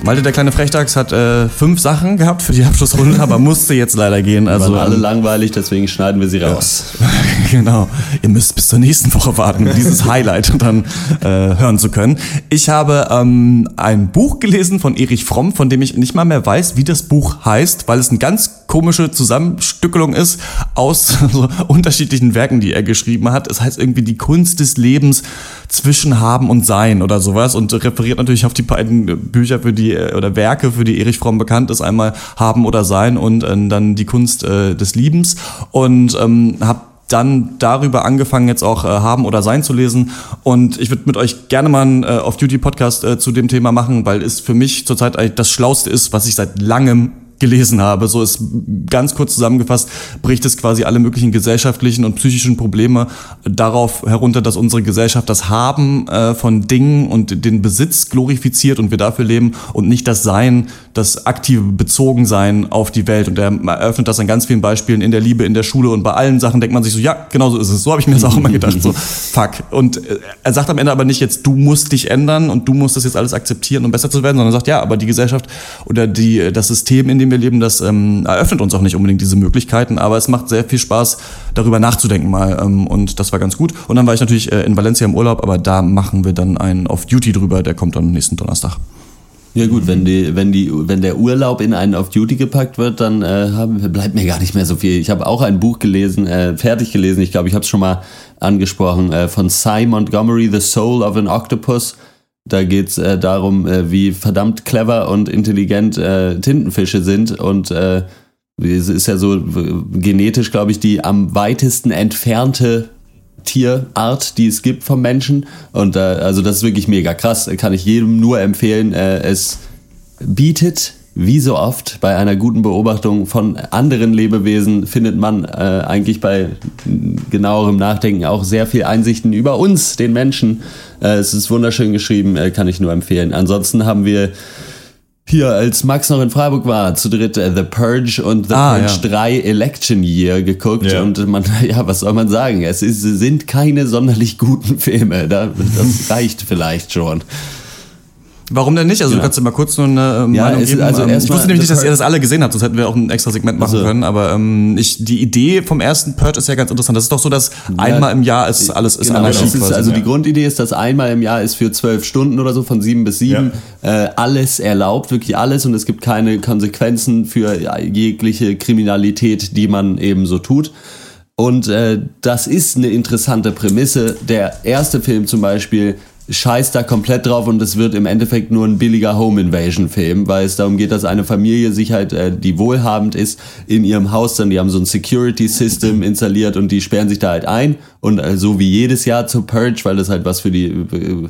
Malte, der kleine Frechdachs hat äh, fünf Sachen gehabt für die Abschlussrunde, aber musste jetzt leider gehen. Also Waren alle ähm, langweilig, deswegen schneiden wir sie raus. genau. Ihr müsst bis zur nächsten Woche warten, um dieses Highlight dann äh, hören zu können. Ich habe ähm, ein Buch gelesen von Erich Fromm, von dem ich nicht mal mehr weiß, wie das Buch heißt, weil es eine ganz komische Zusammenstückelung ist aus so unterschiedlichen Werken, die er geschrieben hat. Es heißt irgendwie die Kunst des Lebens zwischen Haben und Sein oder sowas und referiert natürlich auf die beiden Bücher für die oder Werke, für die Erich Fromm bekannt ist. Einmal Haben oder Sein und äh, dann die Kunst äh, des Liebens und ähm, habe dann darüber angefangen, jetzt auch äh, haben oder sein zu lesen. Und ich würde mit euch gerne mal einen äh, Off-Duty-Podcast äh, zu dem Thema machen, weil es für mich zurzeit eigentlich das Schlauste ist, was ich seit langem gelesen habe. So ist ganz kurz zusammengefasst, bricht es quasi alle möglichen gesellschaftlichen und psychischen Probleme darauf herunter, dass unsere Gesellschaft das Haben äh, von Dingen und den Besitz glorifiziert und wir dafür leben und nicht das Sein, das aktive Bezogensein auf die Welt. Und er eröffnet das an ganz vielen Beispielen in der Liebe, in der Schule und bei allen Sachen denkt man sich so, ja, genau so ist es. So habe ich mir das auch immer gedacht. So, fuck. Und äh, er sagt am Ende aber nicht jetzt, du musst dich ändern und du musst das jetzt alles akzeptieren, um besser zu werden, sondern er sagt, ja, aber die Gesellschaft oder die, das System, in dem wir leben, das ähm, eröffnet uns auch nicht unbedingt diese Möglichkeiten, aber es macht sehr viel Spaß, darüber nachzudenken mal. Ähm, und das war ganz gut. Und dann war ich natürlich äh, in Valencia im Urlaub, aber da machen wir dann einen Off-Duty drüber, der kommt dann nächsten Donnerstag. Ja gut, wenn die, wenn die, wenn der Urlaub in einen auf Duty gepackt wird, dann äh, haben, bleibt mir gar nicht mehr so viel. Ich habe auch ein Buch gelesen, äh, fertig gelesen. Ich glaube, ich habe es schon mal angesprochen äh, von Cy Montgomery, The Soul of an Octopus. Da geht's äh, darum, äh, wie verdammt clever und intelligent äh, Tintenfische sind und äh, es ist ja so genetisch, glaube ich, die am weitesten entfernte Tierart, die es gibt vom Menschen. Und äh, also das ist wirklich mega krass. Kann ich jedem nur empfehlen. Äh, es bietet, wie so oft, bei einer guten Beobachtung von anderen Lebewesen findet man äh, eigentlich bei genauerem Nachdenken auch sehr viel Einsichten über uns, den Menschen. Äh, es ist wunderschön geschrieben, äh, kann ich nur empfehlen. Ansonsten haben wir hier, als Max noch in Freiburg war, zu dritt äh, The Purge und The Ah, Purge ja. 3 Election Year geguckt Ja. und man, ja, was soll man sagen? Es ist, sind keine sonderlich guten Filme. Da, das reicht vielleicht schon. Warum denn nicht? Also Ja. du kannst dir mal kurz nur eine äh, Ja, Meinung es- geben. also Ähm, ich wusste nämlich nicht, dass das- ihr das alle gesehen habt, sonst hätten wir auch ein extra Segment machen Also- können. Aber ähm, ich, die Idee vom ersten Purge ist ja ganz interessant. Das ist doch so, dass einmal im Jahr ist alles ist genau, das ist, also die Ja. Grundidee ist, dass einmal im Jahr ist für zwölf Stunden oder so von sieben bis sieben äh, alles erlaubt, wirklich alles und es gibt keine Konsequenzen für jegliche Kriminalität, die man eben so tut. Und äh, das ist eine interessante Prämisse. Der erste Film zum Beispiel scheißt da komplett drauf und es wird im Endeffekt nur ein billiger Home Invasion Film, weil es darum geht, dass eine Familie sich halt, äh, die wohlhabend ist, in ihrem Haus dann, die haben so ein Security System installiert und die sperren sich da halt ein und äh, so wie jedes Jahr zur Purge, weil das halt was für die äh,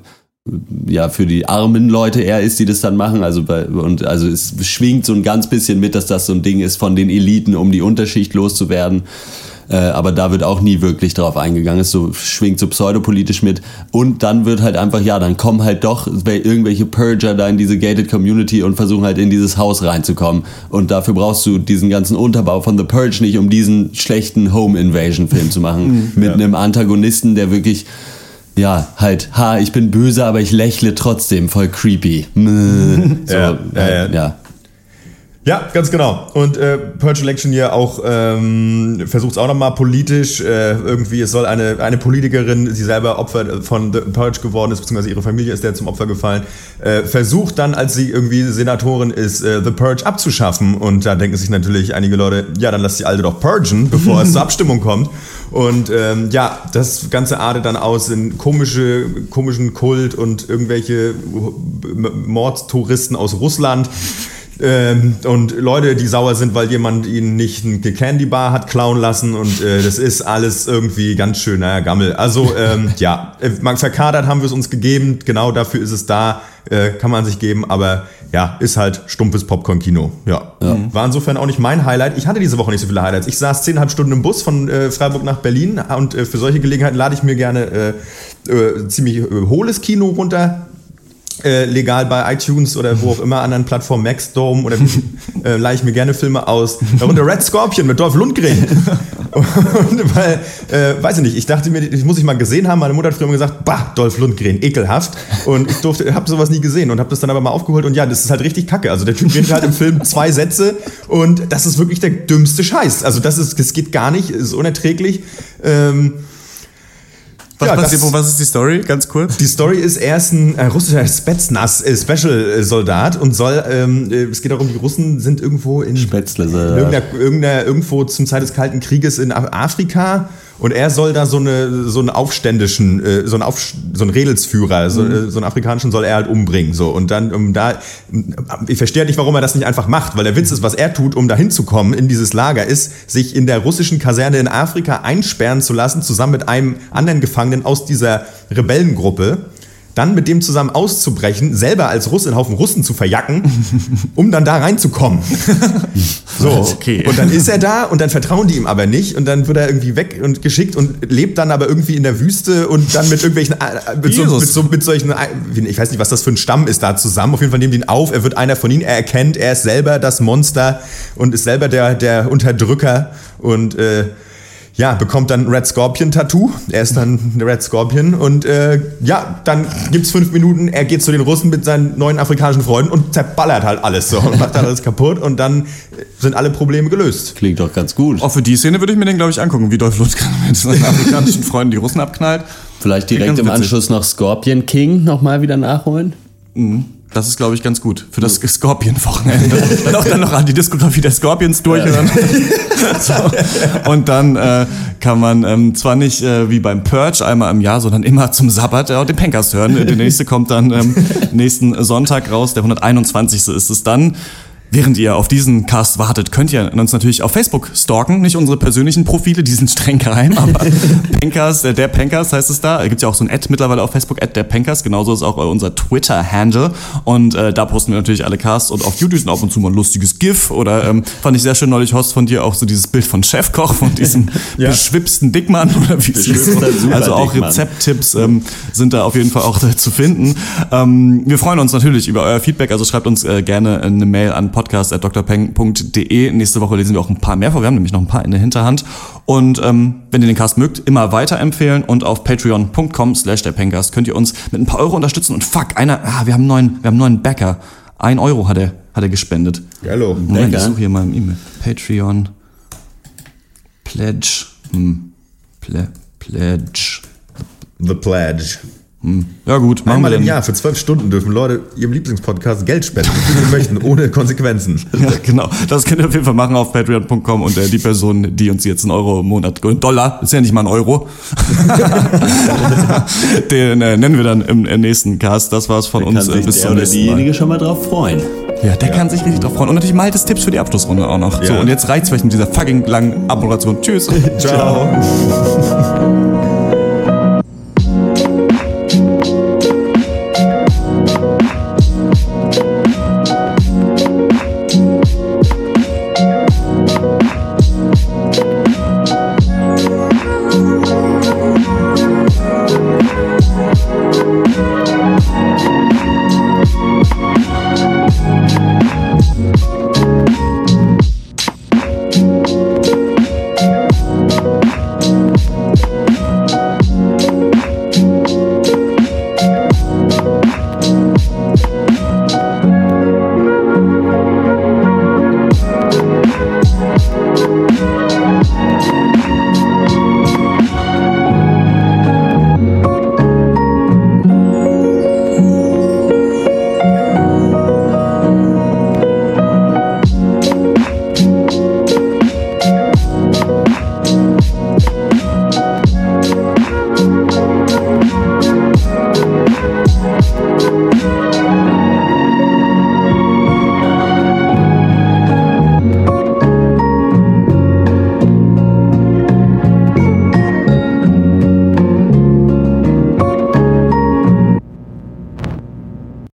ja für die armen Leute eher ist, die das dann machen. Also bei, und also es schwingt so ein ganz bisschen mit, dass das so ein Ding ist von den Eliten, um die Unterschicht loszuwerden. Äh, aber da wird auch nie wirklich drauf eingegangen. Es so schwingt so pseudopolitisch mit. Und dann wird halt einfach, ja, dann kommen halt doch irgendwelche Purger da in diese gated Community und versuchen halt in dieses Haus reinzukommen. Und dafür brauchst du diesen ganzen Unterbau von The Purge nicht, um diesen schlechten Home Invasion Film zu machen. mit einem Antagonisten, der wirklich ja, halt, ha, ich bin böse, aber ich lächle trotzdem, voll creepy. so, Ja, ja, ja. ja. Ja, ganz genau. Und äh, Purge Election hier auch ähm, versucht es auch nochmal politisch. Äh, irgendwie, es soll eine, eine Politikerin, sie selber Opfer von The Purge geworden ist, beziehungsweise ihre Familie ist der zum Opfer gefallen, äh, versucht dann, als sie irgendwie Senatorin ist, äh, The Purge abzuschaffen. Und da denken sich natürlich einige Leute, ja, dann lass die Alte doch purgen, bevor es zur Abstimmung kommt. Und ähm, ja, das Ganze artet dann aus in komische, komischen Kult und irgendwelche Mordtouristen aus Russland. Ähm, und Leute, die sauer sind, weil jemand ihnen nicht eine Candy Bar hat klauen lassen und äh, das ist alles irgendwie ganz schön, naja, Gammel. Also ähm, ja, äh, man verkadert haben wir es uns gegeben, genau dafür ist es da, äh, kann man sich geben, aber ja, ist halt stumpfes Popcorn-Kino. Ja. War insofern auch nicht mein Highlight. Ich hatte diese Woche nicht so viele Highlights. Ich saß zehnhalb Stunden im Bus von äh, Freiburg nach Berlin und äh, für solche Gelegenheiten lade ich mir gerne äh, äh, ziemlich hohles Kino runter äh, legal bei iTunes oder wo auch immer anderen Plattformen, Maxdome oder äh, leihe ich mir gerne Filme aus. Darunter Red Scorpion mit Dolph Lundgren. Und weil, äh, weiß ich nicht, ich dachte mir, ich muss ich mal gesehen haben. Meine Mutter hat früher immer gesagt, bah, Dolph Lundgren, ekelhaft. Und ich durfte, habe sowas nie gesehen und habe das dann aber mal aufgeholt. Und ja, das ist halt richtig kacke. Also der Typ redet halt im Film zwei Sätze und das ist wirklich der dümmste Scheiß. Also das ist, das geht gar nicht, ist unerträglich. Ähm, Was Ja, das- was ist die Story? Ganz kurz. die Story ist, er ist ein äh, russischer Spetsnaz, äh, Special-Soldat und soll, ähm, äh, es geht darum, die Russen sind irgendwo in Spätzle, in irgendeiner, irgendeiner, irgendwo zum Zeit des Kalten Krieges in Af- Afrika und er soll da so, eine, so einen aufständischen, äh, so einen, Auf, so einen Redelsführer, so, äh, so einen afrikanischen soll er halt umbringen. So. Und dann, um da, ich verstehe nicht, warum er das nicht einfach macht, weil der Witz ist, was er tut, um da hinzukommen in dieses Lager, ist, sich in der russischen Kaserne in Afrika einsperren zu lassen, zusammen mit einem anderen Gefangenen aus dieser Rebellengruppe. Dann mit dem zusammen auszubrechen, selber als Russ in Haufen Russen zu verjacken, um dann da reinzukommen. So, Okay. und dann ist er da und dann vertrauen die ihm aber nicht und dann wird er irgendwie weg und geschickt und lebt dann aber irgendwie in der Wüste und dann mit irgendwelchen, äh, mit, so, mit, so, mit solchen, äh, ich weiß nicht, was das für ein Stamm ist da zusammen. Auf jeden Fall nehmen die ihn auf, er wird einer von ihnen, er erkennt, er ist selber das Monster und ist selber der, der Unterdrücker und äh, ja, bekommt dann ein Red Scorpion Tattoo. Er ist dann der Red Scorpion und äh, ja, dann gibt's fünf Minuten. Er geht zu den Russen mit seinen neuen afrikanischen Freunden und zerballert halt alles so und macht halt alles kaputt und dann sind alle Probleme gelöst. Klingt doch ganz gut. Auch für die Szene würde ich mir den, glaube ich, angucken, wie Dolph Lundgren mit seinen afrikanischen Freunden die Russen abknallt. Vielleicht direkt im. Anschluss noch Scorpion King nochmal wieder nachholen. Das ist, glaube ich, ganz gut. Für das Scorpion-Wochenende. dann auch dann noch die Diskografie der Scorpions durchhören. so. Und dann äh, kann man ähm, zwar nicht äh, wie beim Purge einmal im Jahr, sondern immer zum Sabbat äh, auch den Pencast hören. Der nächste kommt dann ähm, nächsten Sonntag raus. Der 121. ist es dann. Während ihr auf diesen Cast wartet, könnt ihr uns natürlich auf Facebook stalken. Nicht unsere persönlichen Profile, die sind streng geheim, aber Pencast, äh, der Pencast heißt es da. Gibt's ja auch so ein Ad mittlerweile auf Facebook, Ad der Pencast. Genauso ist auch äh, unser Twitter-Handle. Und äh, da posten wir natürlich alle Casts. Und auf YouTube ist ab und zu mal ein lustiges GIF. Oder ähm, fand ich sehr schön neulich, Horst, von dir auch so dieses Bild von Chefkoch, von diesem Ja. beschwipsten Dickmann. Oder wie es Also auch. Rezepttipps ähm, sind da auf jeden Fall auch äh, zu finden. Ähm, wir freuen uns natürlich über euer Feedback, also schreibt uns äh, gerne eine Mail an podcast.drpeng.de. Nächste Woche lesen wir auch ein paar mehr vor. Wir haben nämlich noch ein paar in der Hinterhand. Und ähm, wenn ihr den Cast mögt, immer weiterempfehlen und auf patreon.com slash der Pencast könnt ihr uns mit ein paar Euro unterstützen. Und fuck, einer, ah, wir haben einen neuen, wir haben einen neuen Backer. Ein Euro hat er, hat er gespendet. Hallo. Moment, ich Backer? suche hier mal im E-Mail. Patreon. Pledge. Hm. Ple Pledge. The Pledge. Ja gut, machen wir Einmal im dann. Jahr für zwölf Stunden dürfen Leute ihrem Lieblingspodcast Geld spenden, wie sie möchten, ohne Konsequenzen. Ja, genau. Das könnt ihr auf jeden Fall machen auf patreon.com und äh, die Person, die uns jetzt einen Euro im Monat, einen Dollar, ist ja nicht mal ein Euro, den äh, nennen wir dann im äh, nächsten Cast. Das war's von Kann uns. Äh, sich bis der zum oder nächsten Mal. diejenige schon mal drauf freuen. Ja, der kann sich richtig drauf freuen. Und natürlich Maltes Tipps für die Abschlussrunde auch noch. So, Ja. und jetzt reicht's vielleicht mit dieser fucking langen Abmoderation. Tschüss. Ciao.